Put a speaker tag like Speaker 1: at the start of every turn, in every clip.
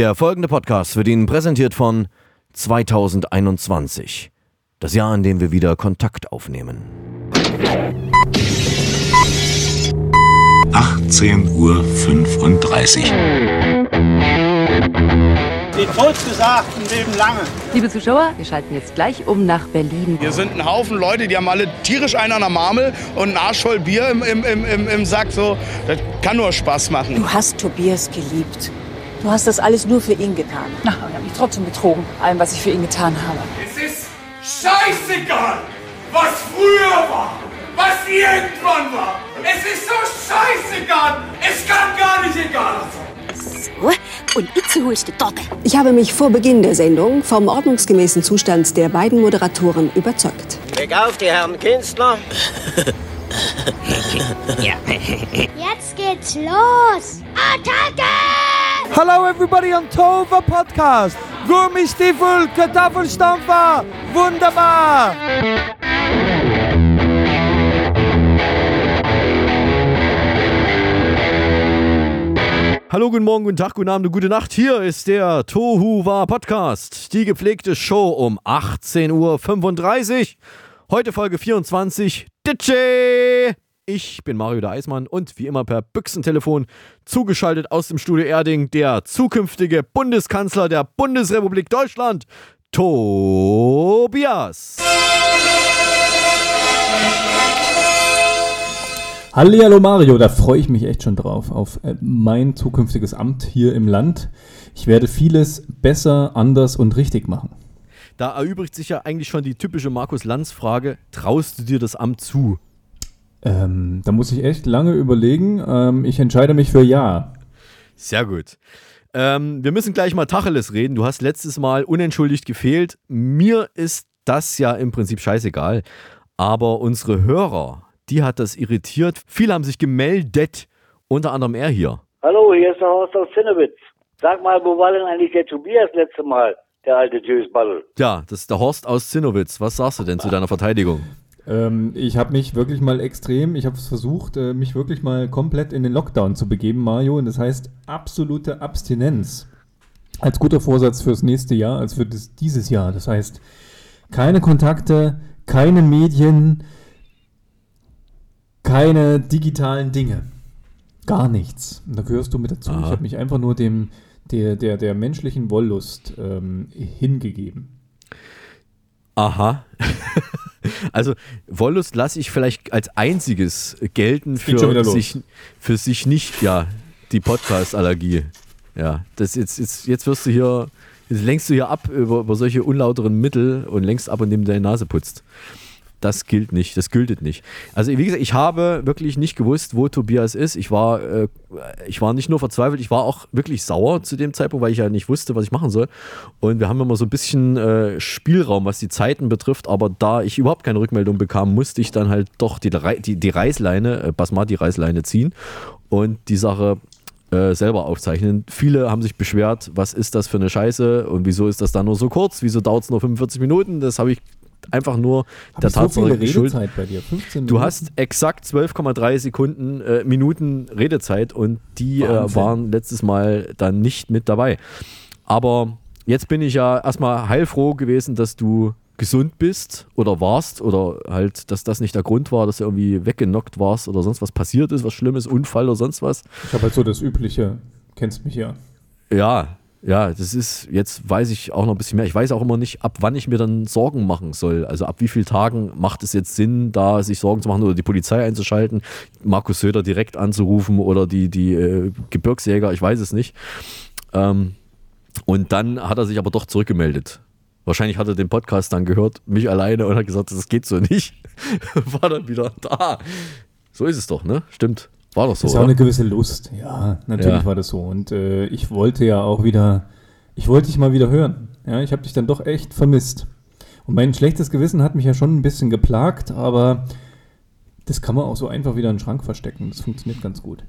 Speaker 1: Der folgende Podcast wird Ihnen präsentiert von 2021. Das Jahr, in dem wir wieder Kontakt aufnehmen.
Speaker 2: 18.35 Uhr.
Speaker 3: Die Totgesagten leben lange.
Speaker 4: Liebe Zuschauer, wir schalten jetzt gleich um nach Berlin.
Speaker 5: Hier sind ein Haufen Leute, die haben alle tierisch einen an der Marmel und einen Arsch voll Bier im, im, im, im, im Sack. So. Das kann nur Spaß machen.
Speaker 6: Du hast Tobias geliebt. Du hast das alles nur für ihn getan. Na, aber ich habe mich trotzdem betrogen, allem, was ich für ihn getan habe.
Speaker 7: Es ist scheißegal, was früher war, was irgendwann war. Es ist so scheißegal. Es kann gar nicht egal sein.
Speaker 8: So, und jetzt holst du Torte.
Speaker 9: Ich habe mich vor Beginn der Sendung vom ordnungsgemäßen Zustand der beiden Moderatoren überzeugt.
Speaker 10: Leg auf, die Herren Künstler.
Speaker 11: ja. Jetzt geht's los. Attacke!
Speaker 12: Hello everybody on Tova Podcast. Gummistiefel, Kartoffelstampfer. Wunderbar.
Speaker 1: Hallo, guten Morgen, guten Tag, guten Abend, gute Nacht. Hier ist der Tohu War Podcast. Die gepflegte Show um 18.35 Uhr. Heute Folge 24. DJ! Ich bin Mario der Eismann und wie immer per Büchsentelefon zugeschaltet aus dem Studio Erding der zukünftige Bundeskanzler der Bundesrepublik Deutschland, Tobias.
Speaker 13: Hallo Mario, da freue ich mich echt schon drauf, auf äh, mein zukünftiges Amt hier im Land. Ich werde vieles besser, anders und richtig machen.
Speaker 1: Da erübrigt sich ja eigentlich schon die typische Markus-Lanz-Frage: Traust du dir das Amt zu?
Speaker 13: Ähm, da muss ich echt lange überlegen. Ähm, ich entscheide mich für Ja.
Speaker 1: Sehr gut. Ähm, wir müssen gleich mal Tacheles reden. Du hast letztes Mal unentschuldigt gefehlt. Mir ist das ja im Prinzip scheißegal. Aber unsere Hörer, die hat das irritiert. Viele haben sich gemeldet, unter anderem er hier.
Speaker 14: Hallo, hier ist der Horst aus Zinnewitz. Sag mal, wo war denn eigentlich der Tobias letzte Mal, der alte Jösball?
Speaker 1: Ja, das ist der Horst aus Zinnowitz. Was sagst du denn zu deiner Verteidigung?
Speaker 13: Ähm, ich habe mich wirklich mal extrem, ich habe es versucht, äh, mich wirklich mal komplett in den Lockdown zu begeben, Mario. Und das heißt absolute Abstinenz. Als guter Vorsatz fürs nächste Jahr, als für das, dieses Jahr. Das heißt, keine Kontakte, keine Medien, keine digitalen Dinge. Gar nichts. Und da gehörst du mit dazu. Aha. Ich habe mich einfach nur dem, der, der, der menschlichen Wollust ähm, hingegeben.
Speaker 1: Aha. also Wollust lasse ich vielleicht als einziges gelten für sich, für sich nicht, ja, die Podcast-Allergie. Ja, das jetzt, jetzt, jetzt wirst du hier, jetzt lenkst du hier ab über, über solche unlauteren Mittel und lenkst ab, indem du deine Nase putzt das gilt nicht, das gültet nicht. Also wie gesagt, ich habe wirklich nicht gewusst, wo Tobias ist. Ich war, äh, ich war nicht nur verzweifelt, ich war auch wirklich sauer zu dem Zeitpunkt, weil ich ja nicht wusste, was ich machen soll. Und wir haben immer so ein bisschen äh, Spielraum, was die Zeiten betrifft, aber da ich überhaupt keine Rückmeldung bekam, musste ich dann halt doch die, die, die Reißleine, äh, Basmati-Reißleine ziehen und die Sache äh, selber aufzeichnen. Viele haben sich beschwert, was ist das für eine Scheiße und wieso ist das dann nur so kurz, wieso dauert es nur 45 Minuten? Das habe ich einfach nur
Speaker 13: Hab der Tatsache so geschuldet. bei dir? 15
Speaker 1: du hast exakt 12,3 Sekunden, äh, Minuten Redezeit und die äh, waren letztes Mal dann nicht mit dabei. Aber jetzt bin ich ja erstmal heilfroh gewesen, dass du gesund bist oder warst oder halt, dass das nicht der Grund war, dass du irgendwie weggenockt warst oder sonst was passiert ist, was Schlimmes, Unfall oder sonst was.
Speaker 13: Ich habe halt so das Übliche, kennst mich ja.
Speaker 1: Ja, ja, das ist, jetzt weiß ich auch noch ein bisschen mehr. Ich weiß auch immer nicht, ab wann ich mir dann Sorgen machen soll. Also ab wie vielen Tagen macht es jetzt Sinn, da sich Sorgen zu machen oder die Polizei einzuschalten, Markus Söder direkt anzurufen oder die, die äh, Gebirgsjäger, ich weiß es nicht. Ähm, und dann hat er sich aber doch zurückgemeldet. Wahrscheinlich hat er den Podcast dann gehört, mich alleine und hat gesagt, das geht so nicht. War dann wieder da. So ist es doch, ne? Stimmt. War doch so.
Speaker 13: Ist
Speaker 1: auch
Speaker 13: eine gewisse Lust. Ja, natürlich ja. war das so. Und äh, ich wollte ja auch wieder, ich wollte dich mal wieder hören. Ja, ich habe dich dann doch echt vermisst. Und mein schlechtes Gewissen hat mich ja schon ein bisschen geplagt, aber das kann man auch so einfach wieder in den Schrank verstecken. Das funktioniert ganz gut.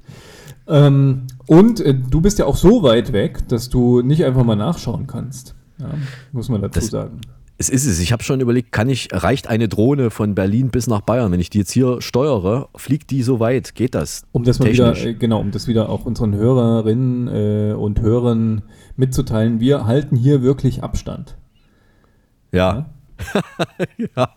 Speaker 13: Ähm, und äh, du bist ja auch so weit weg, dass du nicht einfach mal nachschauen kannst. Ja, muss man dazu
Speaker 1: das,
Speaker 13: sagen.
Speaker 1: Es ist es. Ich habe schon überlegt, kann ich, reicht eine Drohne von Berlin bis nach Bayern? Wenn ich die jetzt hier steuere, fliegt die so weit? Geht das?
Speaker 13: Um das mal wieder, äh, genau, um das wieder auch unseren Hörerinnen äh, und Hörern mitzuteilen, wir halten hier wirklich Abstand.
Speaker 1: Ja. ja.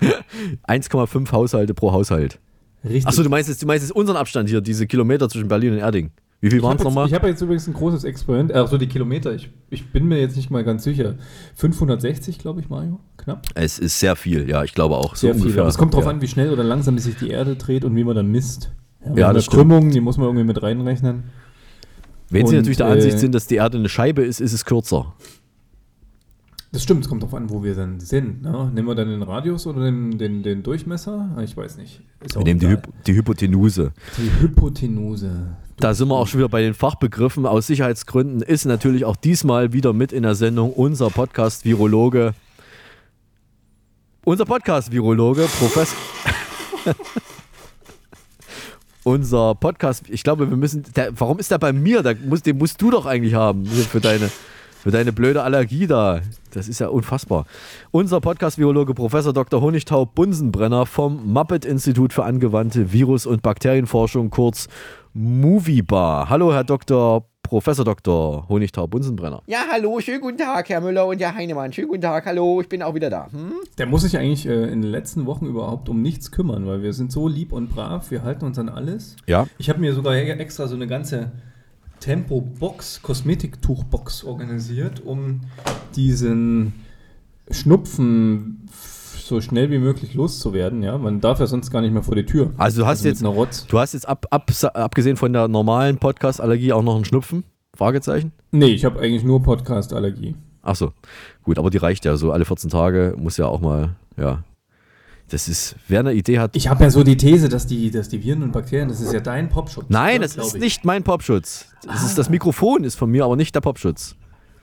Speaker 1: 1,5 Haushalte pro Haushalt. Richtig. Achso, du meinst jetzt, du meinst jetzt unseren Abstand hier, diese Kilometer zwischen Berlin und Erding. Wie viel waren es nochmal?
Speaker 13: Ich habe jetzt übrigens ein großes Experiment, also die Kilometer, ich, ich bin mir jetzt nicht mal ganz sicher. 560, glaube ich, Mario, knapp.
Speaker 1: Es ist sehr viel, ja, ich glaube auch.
Speaker 13: Sehr so viel, aber es kommt darauf ja. an, wie schnell oder langsam sich die Erde dreht und wie man dann misst. Ja, ja das Krümmung, die muss man irgendwie mit reinrechnen.
Speaker 1: Wenn und, Sie natürlich der Ansicht äh, sind, dass die Erde eine Scheibe ist, ist es kürzer.
Speaker 13: Das stimmt, es kommt darauf an, wo wir dann sind. Ne? Nehmen wir dann den Radius oder den, den, den Durchmesser? Ich weiß nicht.
Speaker 1: wir nehmen die, Hy die Hypotenuse.
Speaker 13: Die Hypotenuse.
Speaker 1: Da sind wir auch schon wieder bei den Fachbegriffen. Aus Sicherheitsgründen ist natürlich auch diesmal wieder mit in der Sendung unser Podcast-Virologe. Unser Podcast-Virologe, Professor. unser Podcast, ich glaube, wir müssen. Der, warum ist der bei mir? Da muss, den musst du doch eigentlich haben für deine für deine blöde Allergie da. Das ist ja unfassbar. Unser Podcast-Biologe Professor Dr. Honigtaub Bunsenbrenner vom Muppet-Institut für angewandte Virus- und Bakterienforschung, kurz Moviebar. Hallo, Herr Dr. Professor Dr. Honigtaub Bunsenbrenner.
Speaker 2: Ja, hallo, schönen guten Tag, Herr Müller und Herr Heinemann. Schönen guten Tag, hallo, ich bin auch wieder da. Hm?
Speaker 13: Der muss sich eigentlich äh, in den letzten Wochen überhaupt um nichts kümmern, weil wir sind so lieb und brav, wir halten uns an alles.
Speaker 1: Ja.
Speaker 13: Ich habe mir sogar extra so eine ganze Tempo-Box, Kosmetiktuch-Box organisiert, um diesen Schnupfen so schnell wie möglich loszuwerden. Ja, man darf ja sonst gar nicht mehr vor die Tür.
Speaker 1: Also du hast also jetzt, du hast jetzt ab, ab, abgesehen von der normalen Podcast-Allergie auch noch einen Schnupfen? Fragezeichen?
Speaker 13: Nee, ich habe eigentlich nur Podcast-Allergie.
Speaker 1: Ach so, gut, aber die reicht ja so alle 14 Tage, muss ja auch mal, ja, das ist, wer eine Idee hat.
Speaker 13: Ich habe ja so die These, dass die, dass die Viren und Bakterien, das ist ja dein Popschutz.
Speaker 1: Nein, das ist ich. nicht mein Popschutz. Das, ah. ist, das Mikrofon ist von mir, aber nicht der Popschutz.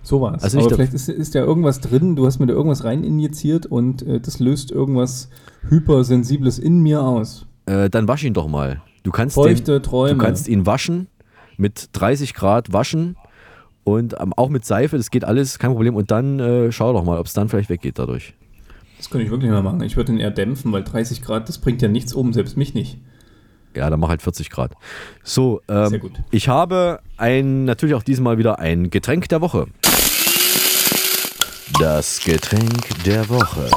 Speaker 13: So war es. Also aber vielleicht ist, ist ja irgendwas drin, du hast mir da irgendwas rein injiziert und äh, das löst irgendwas Hypersensibles in mir aus.
Speaker 1: Äh, dann wasch ihn doch mal. Du kannst,
Speaker 13: Feuchte
Speaker 1: den,
Speaker 13: Träume.
Speaker 1: du kannst ihn waschen, mit 30 Grad waschen und ähm, auch mit Seife, das geht alles, kein Problem. Und dann äh, schau doch mal, ob es dann vielleicht weggeht dadurch.
Speaker 13: Das könnte ich wirklich mal machen. Ich würde ihn eher dämpfen, weil 30 Grad, das bringt ja nichts um, selbst mich nicht.
Speaker 1: Ja, dann mach halt 40 Grad. So, ähm, Sehr gut. ich habe ein, natürlich auch diesmal wieder ein Getränk der Woche. Das Getränk der Woche.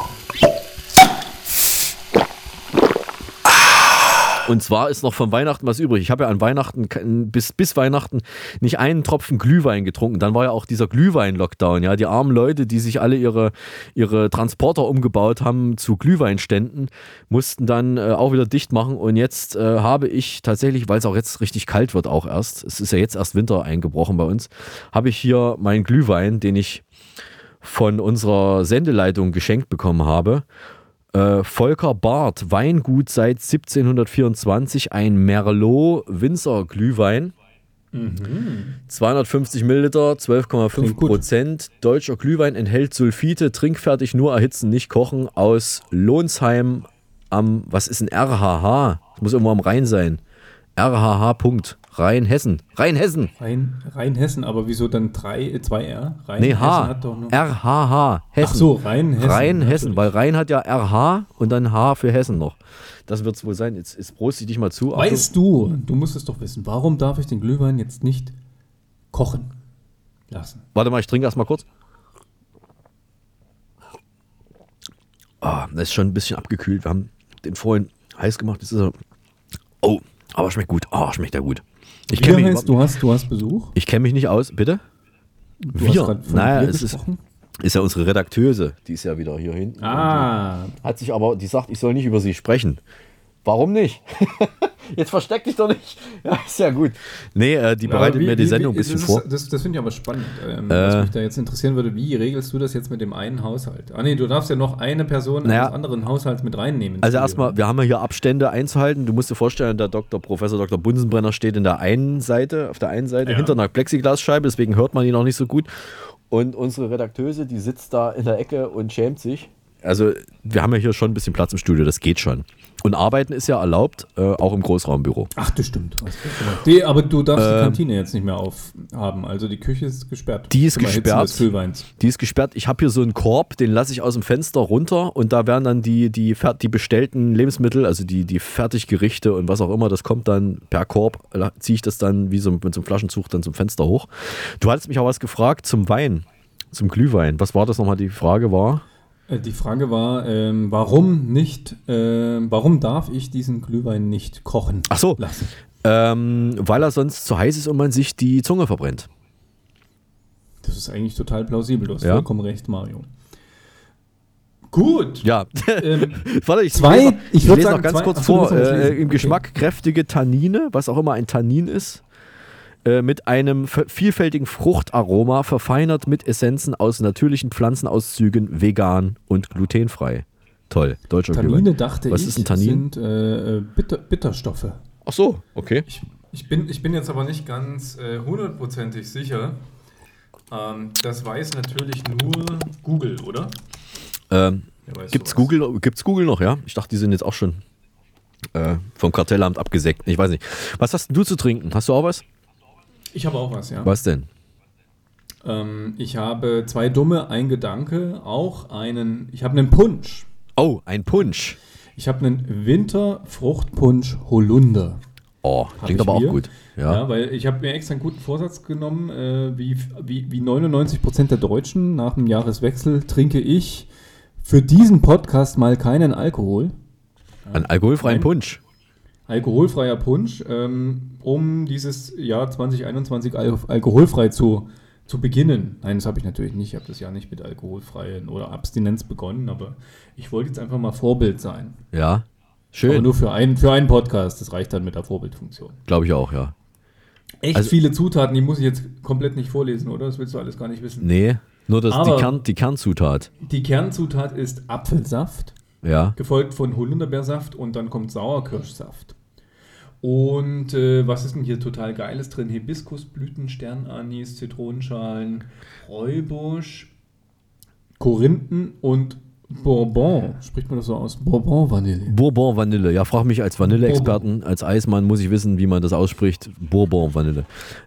Speaker 1: Und zwar ist noch von Weihnachten was übrig. Ich habe ja an Weihnachten bis, bis Weihnachten nicht einen Tropfen Glühwein getrunken. Dann war ja auch dieser Glühwein-Lockdown. Ja, die armen Leute, die sich alle ihre, ihre Transporter umgebaut haben zu Glühweinständen, mussten dann äh, auch wieder dicht machen. Und jetzt äh, habe ich tatsächlich, weil es auch jetzt richtig kalt wird, auch erst, es ist ja jetzt erst Winter eingebrochen bei uns, habe ich hier meinen Glühwein, den ich von unserer Sendeleitung geschenkt bekommen habe. Äh, Volker Barth, Weingut seit 1724, ein Merlot Winzer Glühwein. Mhm. 250 Milliliter, 12,5 Prozent. Deutscher Glühwein enthält Sulfite, trinkfertig, nur erhitzen, nicht kochen. Aus Lohnsheim am, was ist ein RHH? Das muss irgendwo am Rhein sein. RHH. Punkt. Rheinhessen. Rheinhessen.
Speaker 13: Rhein, Rheinhessen, aber wieso dann 3, 2 R?
Speaker 1: Rhein nee, H. Hat doch noch RHH. Hessen. Ach
Speaker 13: so, Rheinhessen.
Speaker 1: Rheinhessen, weil Rhein hat ja RH und dann H für Hessen noch. Das wird es wohl sein. Jetzt, jetzt prost ich dich mal zu.
Speaker 13: Weißt du, du musst es doch wissen, warum darf ich den Glühwein jetzt nicht kochen lassen?
Speaker 1: Warte mal, ich trinke erstmal kurz. Ah, das ist schon ein bisschen abgekühlt. Wir haben den vorhin heiß gemacht. Jetzt ist er. Oh, aber schmeckt gut. Oh, schmeckt er gut.
Speaker 13: Ich kenne mich du hast, du hast Besuch?
Speaker 1: Ich kenne mich nicht aus, bitte?
Speaker 13: Du Wir?
Speaker 1: naja, es ist, ist ja unsere Redakteuse, die ist ja wieder hier hinten.
Speaker 13: Ah.
Speaker 1: Hat sich aber, die sagt, ich soll nicht über sie sprechen. Warum nicht? Jetzt versteck dich doch nicht. Ja, ist ja gut. Nee, äh, die bereitet wie, mir die Sendung ein bisschen vor.
Speaker 13: das, das finde ich aber spannend. Ähm, äh, was mich da jetzt interessieren würde, wie regelst du das jetzt mit dem einen Haushalt? Ah nee, du darfst ja noch eine Person naja, eines anderen Haushalts mit reinnehmen.
Speaker 1: Also erstmal, wir haben ja hier Abstände einzuhalten. Du musst dir vorstellen, der Dr. Professor Dr. Bunsenbrenner steht in der einen Seite, auf der einen Seite, ja. hinter einer Plexiglasscheibe, deswegen hört man ihn auch nicht so gut. Und unsere Redakteuse, die sitzt da in der Ecke und schämt sich also wir haben ja hier schon ein bisschen Platz im Studio, das geht schon. Und arbeiten ist ja erlaubt, äh, auch im Großraumbüro.
Speaker 13: Ach, das stimmt. Die, aber du darfst ähm, die Kantine jetzt nicht mehr aufhaben. Also die Küche ist gesperrt.
Speaker 1: Die ist gesperrt. Die ist gesperrt. Ich habe hier so einen Korb, den lasse ich aus dem Fenster runter und da werden dann die, die, die bestellten Lebensmittel, also die, die Fertiggerichte und was auch immer, das kommt dann per Korb, ziehe ich das dann wie so mit so einem Flaschenzug dann zum Fenster hoch. Du hattest mich auch was gefragt zum Wein, zum Glühwein. Was war das nochmal? Die Frage war.
Speaker 13: Äh, die Frage war, ähm, warum nicht, äh, warum darf ich diesen Glühwein nicht kochen
Speaker 1: Ach so? Ähm, weil er sonst zu heiß ist und man sich die Zunge verbrennt.
Speaker 13: Das ist eigentlich total plausibel, du hast
Speaker 1: ja.
Speaker 13: vollkommen recht, Mario. Gut.
Speaker 1: Ja. Ähm, Warte, ich
Speaker 13: zwei,
Speaker 1: lese,
Speaker 13: ich,
Speaker 1: ich
Speaker 13: lese
Speaker 1: noch ganz zwei, kurz vor. Äh, Im Geschmack kräftige Tannine, was auch immer ein Tannin ist. Äh, mit einem vielfältigen Fruchtaroma, verfeinert mit Essenzen aus natürlichen Pflanzenauszügen, vegan und glutenfrei. Toll, deutscher
Speaker 13: Tannine Glühwein. dachte
Speaker 1: Was
Speaker 13: ich,
Speaker 1: ist ein Tannin?
Speaker 13: sind äh, Bitter, Bitterstoffe.
Speaker 1: Ach so, okay.
Speaker 15: Ich, ich, bin, ich bin jetzt aber nicht ganz äh, hundertprozentig äh, sicher. Ähm, das weiß natürlich nur Google, oder?
Speaker 1: Ähm, gibt's, Google, gibt's Google noch, ja? Ich dachte, die sind jetzt auch schon äh, vom Kartellamt abgesägt. Ich weiß nicht. Was hast du zu trinken? Hast du auch was?
Speaker 13: Ich habe auch was, ja.
Speaker 1: Was denn?
Speaker 13: Ähm, ich habe zwei dumme, ein Gedanke, auch einen, ich habe einen Punsch.
Speaker 1: Oh, ein Punsch.
Speaker 13: Ich habe einen Winterfruchtpunsch Holunder.
Speaker 1: Oh, klingt aber hier. auch gut.
Speaker 13: Ja. ja, weil ich habe mir extra einen guten Vorsatz genommen, äh, wie, wie, wie 99 Prozent der Deutschen nach dem Jahreswechsel trinke ich für diesen Podcast mal keinen Alkohol.
Speaker 1: Einen alkoholfreien Punsch
Speaker 13: alkoholfreier Punsch, ähm, um dieses Jahr 2021 al alkoholfrei zu, zu beginnen. Nein, das habe ich natürlich nicht. Ich habe das Jahr nicht mit alkoholfreien oder Abstinenz begonnen, aber ich wollte jetzt einfach mal Vorbild sein.
Speaker 1: Ja, schön. Aber
Speaker 13: nur für, ein, für einen Podcast, das reicht dann mit der Vorbildfunktion.
Speaker 1: Glaube ich auch, ja.
Speaker 13: Echt also, viele Zutaten, die muss ich jetzt komplett nicht vorlesen, oder? Das willst du alles gar nicht wissen.
Speaker 1: Nee, nur das, die, Kern, die Kernzutat.
Speaker 13: Die Kernzutat ist Apfelsaft.
Speaker 1: Ja.
Speaker 13: Gefolgt von Holunderbeersaft und dann kommt Sauerkirschsaft. Und äh, was ist denn hier total Geiles drin? Hibiskusblüten, Sternanis, Zitronenschalen, Räubusch, Korinthen und Bourbon. Spricht man das so aus? Bourbon Vanille.
Speaker 1: Bourbon Vanille. Ja, frag mich als Vanille-Experten, als Eismann muss ich wissen, wie man das ausspricht. Bourbon Vanille.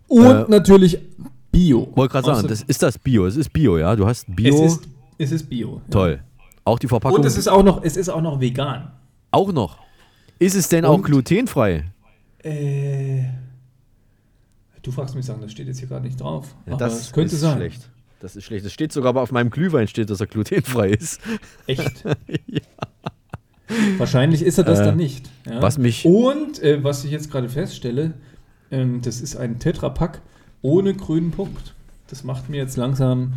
Speaker 13: Und äh, natürlich Bio.
Speaker 1: Wollte gerade sagen, das ist das Bio. Es ist Bio, ja. Du hast Bio.
Speaker 13: Es ist, es ist Bio.
Speaker 1: Toll. Ja. Auch die Verpackung.
Speaker 13: Und es ist auch noch, es ist auch noch vegan.
Speaker 1: Auch noch. Ist es denn Und auch glutenfrei?
Speaker 13: Äh, du fragst mich sagen, das steht jetzt hier gerade nicht drauf.
Speaker 1: Ja, das könnte ist sein. schlecht. Das ist schlecht. Das steht sogar aber auf meinem Glühwein steht, dass er glutenfrei ist.
Speaker 13: Echt? ja. Wahrscheinlich ist er das äh, dann nicht.
Speaker 1: Ja. Was mich
Speaker 13: Und äh, was ich jetzt gerade feststelle, ähm, das ist ein Tetrapack ohne grünen Punkt. Das macht mir jetzt langsam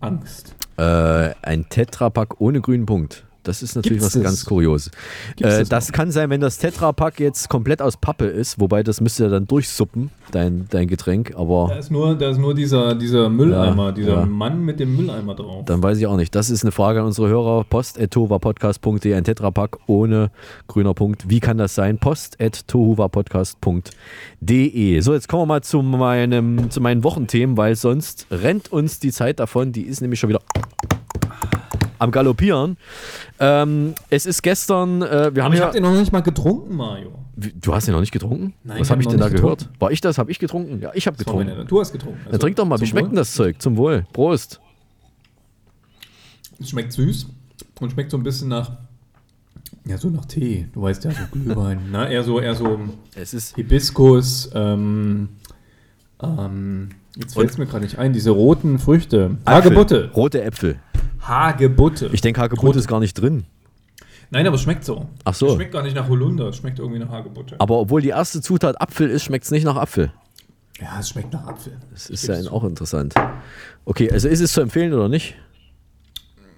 Speaker 13: Angst.
Speaker 1: Äh, ein Tetrapack ohne grünen Punkt. Das ist natürlich Gibt's was das? ganz Kurioses. Äh, das, das kann sein, wenn das Tetrapack jetzt komplett aus Pappe ist, wobei das müsste ja dann durchsuppen, dein, dein Getränk, aber.
Speaker 13: Da ist nur, da ist nur dieser, dieser Mülleimer, ja, dieser ja. Mann mit dem Mülleimer drauf.
Speaker 1: Dann weiß ich auch nicht. Das ist eine Frage an unsere Hörer. Post.tohuwapodcast.de, ein Tetrapack ohne grüner Punkt. Wie kann das sein? Post.tohuwapodcast.de. So, jetzt kommen wir mal zu, meinem, zu meinen Wochenthemen, weil sonst rennt uns die Zeit davon. Die ist nämlich schon wieder am Galoppieren. Ähm, es ist gestern. Äh, wir haben
Speaker 13: ich
Speaker 1: ja,
Speaker 13: habe den noch nicht mal getrunken, Mario.
Speaker 1: Wie, du hast den noch nicht getrunken? Nein, Was habe ich denn da getrunken. gehört? War ich das? Habe ich getrunken? Ja, ich habe getrunken.
Speaker 13: Meine, du hast getrunken.
Speaker 1: Also, ja, trink doch mal. Wie schmeckt denn das Zeug? Zum Wohl. Prost.
Speaker 13: Es schmeckt süß und schmeckt so ein bisschen nach. Ja, so nach Tee. Du weißt ja, so Glühwein. Na, eher so, eher so
Speaker 1: es ist
Speaker 13: Hibiskus. Ähm, ähm, jetzt fällt es mir gerade nicht ein. Diese roten Früchte. Hagebutte.
Speaker 1: Rote Äpfel.
Speaker 13: Hagebutte.
Speaker 1: Ich denke, Hagebutte ist gar nicht drin.
Speaker 13: Nein, aber es schmeckt so.
Speaker 1: Ach so.
Speaker 13: Es schmeckt gar nicht nach Holunder, es schmeckt irgendwie nach Hagebutte.
Speaker 1: Aber obwohl die erste Zutat Apfel ist, schmeckt es nicht nach Apfel.
Speaker 13: Ja, es schmeckt nach Apfel.
Speaker 1: Das ist ja auch interessant. Okay, also ist es zu empfehlen oder nicht?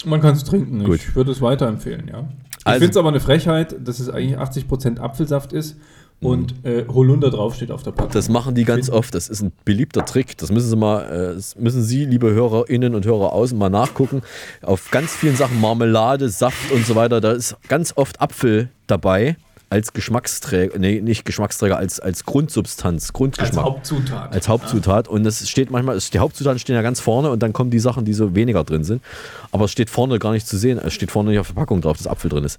Speaker 13: Man kann es trinken. Gut. Ich würde es weiterempfehlen, ja. Ich also, finde es aber eine Frechheit, dass es eigentlich 80% Apfelsaft ist und äh, Holunder draufsteht auf der Packung.
Speaker 1: Das machen die ganz oft. Das ist ein beliebter Trick. Das müssen Sie mal, äh, müssen Sie, liebe Hörerinnen und Hörer außen, mal nachgucken. Auf ganz vielen Sachen, Marmelade, Saft und so weiter, da ist ganz oft Apfel dabei. als Geschmacksträger, nee, nicht Geschmacksträger, als, als Grundsubstanz, Grundgeschmack.
Speaker 15: Als Hauptzutat.
Speaker 1: Als Hauptzutat. Und es steht manchmal, die Hauptzutaten stehen ja ganz vorne und dann kommen die Sachen, die so weniger drin sind. Aber es steht vorne gar nicht zu sehen. Es steht vorne nicht auf der Packung drauf, dass Apfel drin ist.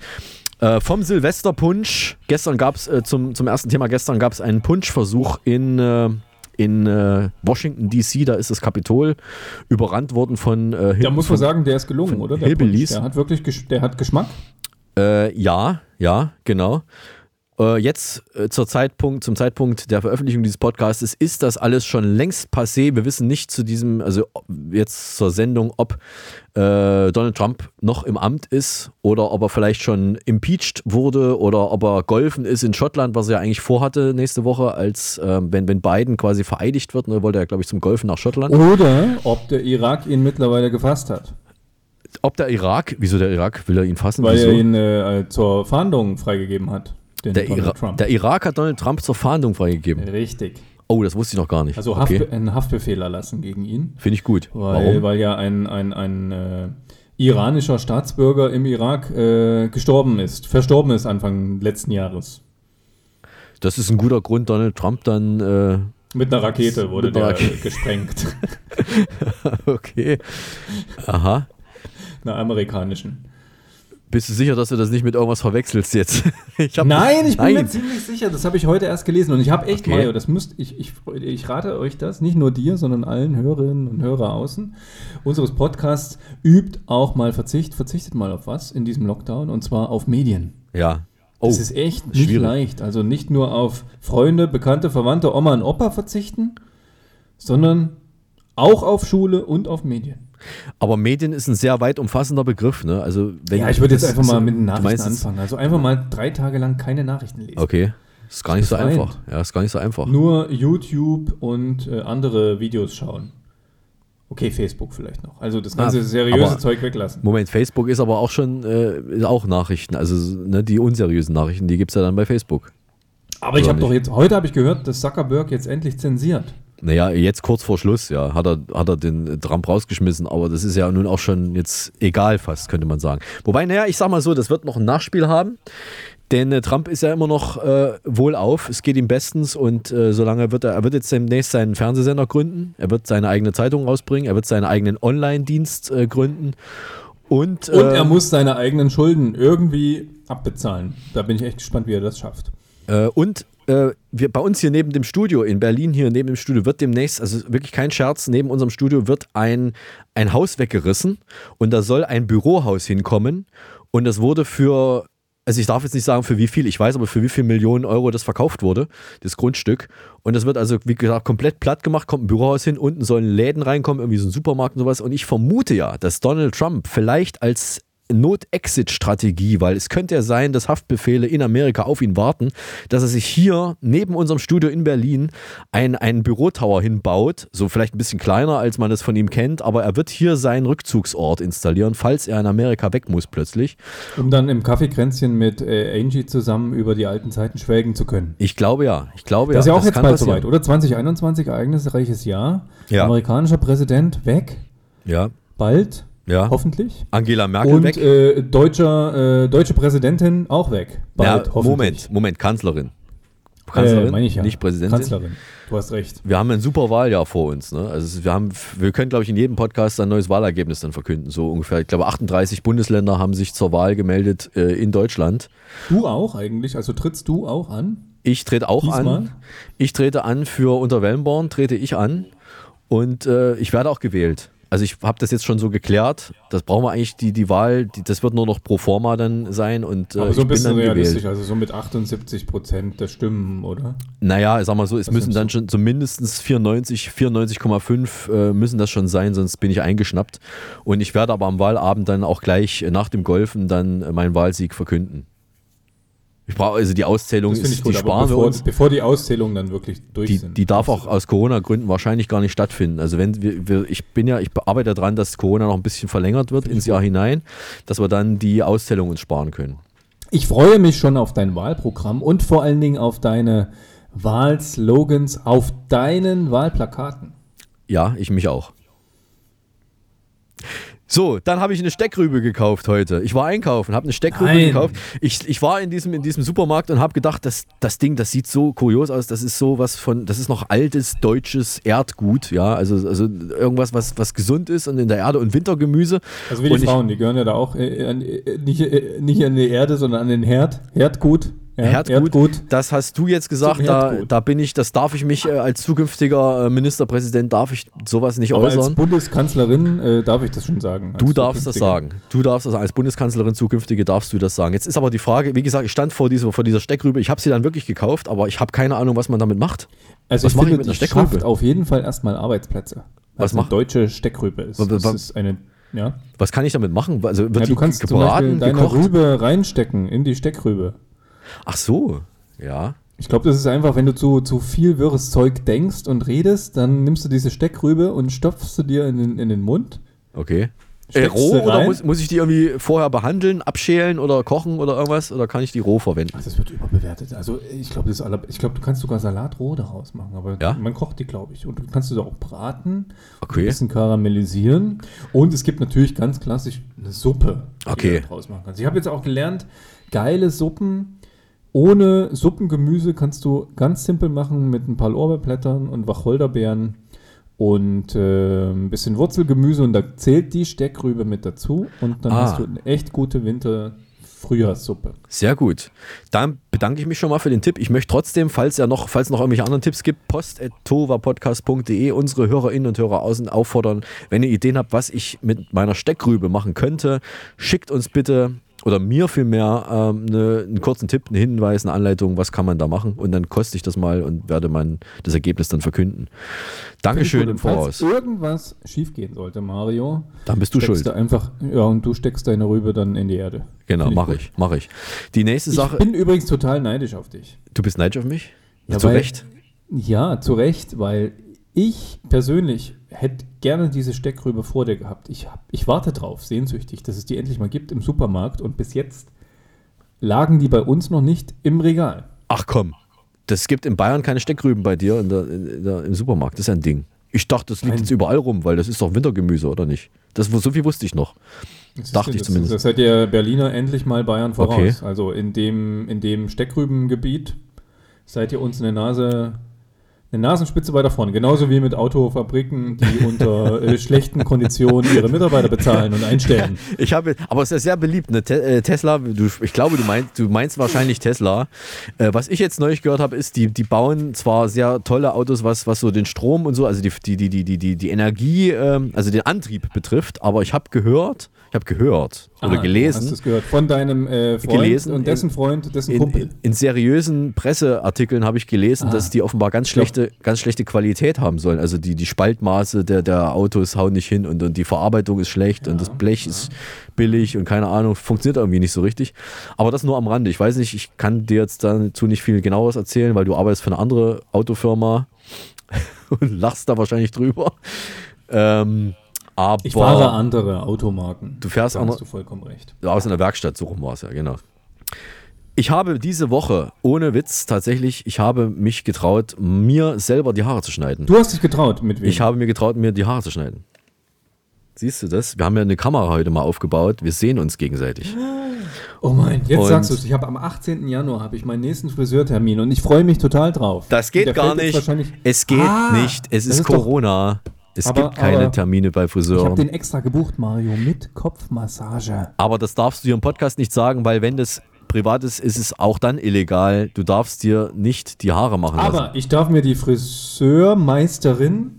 Speaker 1: Äh, vom Silvesterpunsch, gestern gab es, äh, zum, zum ersten Thema gestern gab es einen Punschversuch in, äh, in äh, Washington DC, da ist das Kapitol überrannt worden von
Speaker 13: äh, Da muss man sagen, der ist gelungen, oder?
Speaker 1: Der, Punsch,
Speaker 13: der hat wirklich, der hat Geschmack.
Speaker 1: Äh, ja, ja, genau. Äh, jetzt äh, zur Zeitpunkt, zum Zeitpunkt der Veröffentlichung dieses Podcasts ist das alles schon längst passé. Wir wissen nicht zu diesem, also jetzt zur Sendung, ob äh, Donald Trump noch im Amt ist oder ob er vielleicht schon impeached wurde oder ob er golfen ist in Schottland, was er ja eigentlich vorhatte nächste Woche, als äh, wenn, wenn Biden quasi vereidigt wird, ne, wollte er, glaube ich, zum Golfen nach Schottland.
Speaker 13: Oder ob der Irak ihn mittlerweile gefasst hat.
Speaker 1: Ob der Irak, wieso der Irak, will er ihn fassen?
Speaker 13: Weil
Speaker 1: wieso?
Speaker 13: er ihn äh, zur Fahndung freigegeben hat.
Speaker 1: Der, Ira der, Irak hat Donald Trump zur Fahndung freigegeben.
Speaker 13: Richtig.
Speaker 1: Oh, das wusste ich noch gar nicht.
Speaker 13: Also Haft, okay. einen Haftbefehl erlassen gegen ihn.
Speaker 1: Finde ich gut.
Speaker 13: Weil, Warum? weil ja ein, ein, ein äh, iranischer Staatsbürger im Irak äh, gestorben ist, verstorben ist Anfang letzten Jahres.
Speaker 1: Das ist ein guter Grund, Donald Trump dann. Äh,
Speaker 13: mit einer Rakete wurde der Rakete. gesprengt.
Speaker 1: okay. Aha.
Speaker 13: Einer amerikanischen.
Speaker 1: Bist du sicher, dass du das nicht mit irgendwas verwechselst jetzt?
Speaker 13: ich nein, ich bin nein. mir ziemlich sicher. Das habe ich heute erst gelesen und ich habe echt, okay. Mario, das müsst, ich, ich, ich rate euch das, nicht nur dir, sondern allen Hörerinnen und Hörer außen unseres Podcasts, übt auch mal Verzicht, verzichtet mal auf was in diesem Lockdown und zwar auf Medien.
Speaker 1: Ja.
Speaker 13: Oh, das ist echt nicht schwierig. leicht. Also nicht nur auf Freunde, Bekannte, Verwandte, Oma und Opa verzichten, sondern auch auf Schule und auf Medien.
Speaker 1: Aber Medien ist ein sehr weit umfassender Begriff. Ne? Also, wenn
Speaker 13: ja, ich würde jetzt einfach mal mit den Nachrichten anfangen. Also einfach mal drei Tage lang keine Nachrichten lesen.
Speaker 1: Okay. Ist gar nicht so einfach. Ja, ist gar nicht so einfach.
Speaker 13: Nur YouTube und äh, andere Videos schauen. Okay, Facebook vielleicht noch. Also das ganze ah, seriöse Zeug weglassen.
Speaker 1: Moment, Facebook ist aber auch schon äh, auch Nachrichten. Also ne, die unseriösen Nachrichten, die gibt es ja dann bei Facebook.
Speaker 13: Aber ich habe doch jetzt, heute habe ich gehört, dass Zuckerberg jetzt endlich zensiert.
Speaker 1: Naja, jetzt kurz vor Schluss, ja, hat er, hat er den Trump rausgeschmissen, aber das ist ja nun auch schon jetzt egal fast, könnte man sagen. Wobei, naja, ich sag mal so, das wird noch ein Nachspiel haben, denn äh, Trump ist ja immer noch äh, wohlauf, es geht ihm bestens und äh, solange wird er, er wird jetzt demnächst seinen Fernsehsender gründen, er wird seine eigene Zeitung rausbringen, er wird seinen eigenen Online-Dienst äh, gründen und,
Speaker 13: und er äh, muss seine eigenen Schulden irgendwie abbezahlen. Da bin ich echt gespannt, wie er das schafft.
Speaker 1: Äh, und äh, wir, bei uns hier neben dem Studio, in Berlin hier neben dem Studio, wird demnächst, also wirklich kein Scherz, neben unserem Studio wird ein, ein Haus weggerissen und da soll ein Bürohaus hinkommen und das wurde für, also ich darf jetzt nicht sagen für wie viel, ich weiß aber für wie viel Millionen Euro das verkauft wurde, das Grundstück. Und das wird also, wie gesagt, komplett platt gemacht, kommt ein Bürohaus hin, unten sollen Läden reinkommen, irgendwie so ein Supermarkt und sowas. Und ich vermute ja, dass Donald Trump vielleicht als Not-Exit-Strategie, weil es könnte ja sein, dass Haftbefehle in Amerika auf ihn warten, dass er sich hier neben unserem Studio in Berlin ein, einen Bürotower hinbaut, so vielleicht ein bisschen kleiner, als man es von ihm kennt, aber er wird hier seinen Rückzugsort installieren, falls er in Amerika weg muss plötzlich.
Speaker 13: Um dann im Kaffeekränzchen mit äh, Angie zusammen über die alten Zeiten schwelgen zu können.
Speaker 1: Ich glaube ja, ich glaube
Speaker 13: das
Speaker 1: ja.
Speaker 13: Das ist ja auch jetzt bald soweit, oder? 2021, ereignisreiches Jahr. Ja. Amerikanischer Präsident weg.
Speaker 1: Ja.
Speaker 13: Bald.
Speaker 1: Ja.
Speaker 13: Hoffentlich.
Speaker 1: Angela Merkel
Speaker 13: und,
Speaker 1: weg.
Speaker 13: Äh, deutscher, äh, deutsche Präsidentin auch weg.
Speaker 1: Bald, ja, Moment, Moment, Kanzlerin. Kanzlerin, äh, ja. nicht Präsidentin.
Speaker 13: Kanzlerin, du hast recht.
Speaker 1: Wir haben ein super Wahljahr vor uns. Ne? Also wir, haben, wir können, glaube ich, in jedem Podcast ein neues Wahlergebnis dann verkünden. So ungefähr, ich glaube, 38 Bundesländer haben sich zur Wahl gemeldet äh, in Deutschland.
Speaker 13: Du auch eigentlich? Also trittst du auch an?
Speaker 1: Ich trete auch Diesmal? an. Ich trete an für Unterwellenborn, trete ich an. Und äh, ich werde auch gewählt. Also ich habe das jetzt schon so geklärt. Das brauchen wir eigentlich die, die Wahl, die, das wird nur noch pro forma dann sein. Und,
Speaker 13: äh, Aber so ein bisschen realistisch, gewählt. also so mit 78 Prozent der Stimmen, oder?
Speaker 1: Naja, sag mal so, es Was müssen dann schon so mindestens 94, 94,5 äh, müssen das schon sein, sonst bin ich eingeschnappt. Und ich werde aber am Wahlabend dann auch gleich nach dem Golfen dann meinen Wahlsieg verkünden. Ich brauche also die Auszählung
Speaker 13: ist, gut, die sparen bevor, wir uns. Bevor die Auszählungen dann wirklich durch
Speaker 1: die,
Speaker 13: sind.
Speaker 1: Die darf auch aus Corona-Gründen wahrscheinlich gar nicht stattfinden. Also wenn wir, wir, ich bin ja, ich arbeite daran, dass Corona noch ein bisschen verlängert wird ins Jahr hinein, dass wir dann die Auszählung uns sparen können.
Speaker 13: Ich freue mich schon auf dein Wahlprogramm und vor allen Dingen auf deine Wahlslogans auf deinen Wahlplakaten.
Speaker 1: Ja, ich mich auch. So, dann habe ich eine Steckrübe gekauft heute. Ich war einkaufen, habe eine Steckrübe
Speaker 13: Nein.
Speaker 1: gekauft. Ich, ich war in diesem, in diesem Supermarkt und habe gedacht, das, das Ding, das sieht so kurios aus. Das ist so was von, das ist noch altes deutsches Erdgut, ja, also, also irgendwas, was, was gesund ist und in der Erde und Wintergemüse.
Speaker 13: Also wie die
Speaker 1: und ich-
Speaker 13: Frauen, die gehören ja da auch äh, an, äh, nicht, äh, nicht an die Erde, sondern an den Herd. Herdgut. Ja,
Speaker 1: Herdgut, das hast du jetzt gesagt,
Speaker 13: Zum
Speaker 1: da, da bin ich, das darf ich mich äh, als zukünftiger äh, Ministerpräsident, darf ich sowas nicht
Speaker 13: Aber als
Speaker 1: äußern.
Speaker 13: Bundeskanzlerin äh, darf ich das schon sagen.
Speaker 1: Du
Speaker 13: Als
Speaker 1: darfst das sagen. Du darfst das als Bundeskanzlerin zukünftige darfst du das sagen. Jetzt ist aber die Frage, wie gesagt, ich stand vor dieser, vor dieser Steckrübe. Ich habe sie dann wirklich gekauft, aber ich habe keine Ahnung, was man damit macht.
Speaker 13: Also
Speaker 1: was
Speaker 13: ich
Speaker 1: mache ich mit einer Steckrübe?
Speaker 13: schafft auf jeden Fall erstmal Arbeitsplätze.
Speaker 1: Was
Speaker 13: eine
Speaker 1: macht-
Speaker 13: deutsche Steckrübe ist.
Speaker 1: Was-
Speaker 13: Das ist eine, ja.
Speaker 1: Was kann ich damit machen? Also wird
Speaker 13: ja du kannst zum
Speaker 1: gebraten,
Speaker 13: Beispiel deine
Speaker 1: gekocht?
Speaker 13: Rübe reinstecken in die Steckrübe.
Speaker 1: Ach so, ja.
Speaker 13: Ich glaube, das ist einfach, wenn du zu, zu viel wirres Zeug denkst und redest, dann nimmst du diese Steckrübe und stopfst du dir in den, in den Mund.
Speaker 1: Okay. Äh, roh oder muss, muss ich die irgendwie vorher behandeln, abschälen oder kochen oder irgendwas? Oder kann ich die roh verwenden?
Speaker 13: Ach, das wird überbewertet. Also ich glaube, das aller- ich glaube, du kannst sogar Salat roh daraus machen, aber
Speaker 1: Ja?
Speaker 13: man kocht die, glaube ich. Und du kannst sie auch braten,
Speaker 1: Okay.
Speaker 13: ein bisschen karamellisieren. Und es gibt natürlich ganz klassisch eine Suppe, die
Speaker 1: Okay.
Speaker 13: du daraus machen kannst. Ich habe jetzt auch gelernt, geile Suppen ohne Suppengemüse kannst du ganz simpel machen mit ein paar Lorbeerblättern und Wacholderbeeren und äh, ein bisschen Wurzelgemüse und da zählt die Steckrübe mit dazu und dann
Speaker 1: Ah.
Speaker 13: hast du eine echt gute Winter-Frühjahrssuppe.
Speaker 1: Sehr gut. Dann bedanke ich mich schon mal für den Tipp. Ich möchte trotzdem, falls ja noch, falls noch irgendwelche anderen Tipps gibt, post.tovapodcast.de unsere Hörerinnen und Hörer außen auffordern, wenn ihr Ideen habt, was ich mit meiner Steckrübe machen könnte, schickt uns bitte oder mir vielmehr ähm, eine, einen kurzen Tipp, einen Hinweis, eine Anleitung, was kann man da machen und dann koste ich das mal und werde mein das Ergebnis dann verkünden. Dankeschön im
Speaker 13: ich
Speaker 1: Voraus.
Speaker 13: Falls irgendwas schiefgehen sollte, Mario,
Speaker 1: Dann bist du schuld.
Speaker 13: Du einfach, ja, und du steckst deine Rübe dann in die Erde.
Speaker 1: Genau, mache ich, mache ich. Die nächste Sache,
Speaker 13: Ich bin übrigens total neidisch auf dich.
Speaker 1: du bist neidisch auf mich?
Speaker 13: Ja,
Speaker 1: Zu
Speaker 13: weil-
Speaker 1: Recht.
Speaker 13: Ja, zu Recht, weil ich persönlich hätte gerne diese Steckrübe vor dir gehabt. Ich, hab, ich warte drauf, sehnsüchtig, dass es die endlich mal gibt im Supermarkt und bis jetzt lagen die bei uns noch nicht im Regal.
Speaker 1: Ach komm, das gibt in Bayern keine Steckrüben bei dir in der, in der, im Supermarkt. Das ist ja ein Ding. Ich dachte, das liegt
Speaker 13: Nein.
Speaker 1: jetzt überall rum, weil das ist doch Wintergemüse, oder nicht? Das, so viel wusste ich noch.
Speaker 13: Das
Speaker 1: Dachte
Speaker 13: ist,
Speaker 1: ich
Speaker 13: das,
Speaker 1: zumindest.
Speaker 13: Das hat der Berliner endlich mal Bayern voraus.
Speaker 1: Okay.
Speaker 13: Also in dem, in dem Steckrübengebiet seid ihr uns eine Nase, eine Nasenspitze weiter vorne. Genauso wie mit Autofabriken, die unter äh, schlechten Konditionen ihre Mitarbeiter bezahlen und einstellen.
Speaker 1: Ich habe, aber es ist ja sehr beliebt, ne? Te äh, Tesla, du, ich glaube, du meinst, du meinst wahrscheinlich Tesla. Äh, was ich jetzt neulich gehört habe, ist, die, die bauen zwar sehr tolle Autos, was, was so den Strom und so, also die, die, die, die, die, die, die Energie, ähm, also den Antrieb betrifft, aber ich habe gehört, ich habe gehört oder
Speaker 13: Ah, du
Speaker 1: gelesen.
Speaker 13: Hast du es gehört? Von deinem äh, Freund
Speaker 1: Gelesen
Speaker 13: und dessen
Speaker 1: in-
Speaker 13: Freund, dessen
Speaker 1: in,
Speaker 13: Kumpel.
Speaker 1: in, in seriösen Presseartikeln habe ich gelesen,
Speaker 13: Ah.
Speaker 1: dass die offenbar ganz schlechte, ganz schlechte Qualität haben sollen. Also die, die Spaltmaße der, der Autos hauen nicht hin und, und die Verarbeitung ist schlecht und das Blech ist billig und keine Ahnung, funktioniert irgendwie nicht so richtig. Aber das nur am Rande. Ich weiß nicht, ich kann dir jetzt dazu nicht viel genaueres erzählen, weil du arbeitest für eine andere Autofirma und lachst da wahrscheinlich drüber. Ähm, aber
Speaker 13: Ich fahre andere Automarken.
Speaker 1: Du fährst
Speaker 13: da
Speaker 1: andere-
Speaker 13: hast du vollkommen recht.
Speaker 1: aus einer Werkstatt, so rum war es ja, genau. Ich habe diese Woche, ohne Witz, tatsächlich, ich habe mich getraut, mir selber die Haare zu schneiden.
Speaker 13: Du hast dich getraut, mit wem?
Speaker 1: Ich habe mir getraut, mir die Haare zu schneiden. Siehst du das? Wir haben ja eine Kamera heute mal aufgebaut. Wir sehen uns gegenseitig.
Speaker 13: Oh mein, jetzt
Speaker 1: Und-
Speaker 13: sagst du es. Ich habe am 18. Januar habe ich meinen nächsten Friseurtermin und ich freue mich total drauf.
Speaker 1: Das geht
Speaker 13: Der
Speaker 1: gar nicht. Es geht
Speaker 13: Ah,
Speaker 1: nicht. Es ist,
Speaker 13: ist doch-
Speaker 1: Corona. Es
Speaker 13: Aber-
Speaker 1: gibt keine
Speaker 13: aber-
Speaker 1: Termine bei
Speaker 13: Ich habe
Speaker 1: Friseuren.
Speaker 13: den extra gebucht, Mario, mit Kopfmassage.
Speaker 1: Aber das darfst du hier im Podcast nicht sagen, weil wenn das privat ist, ist es auch dann illegal. Du darfst dir nicht die Haare machen lassen.
Speaker 13: Aber ich darf mir die Friseurmeisterin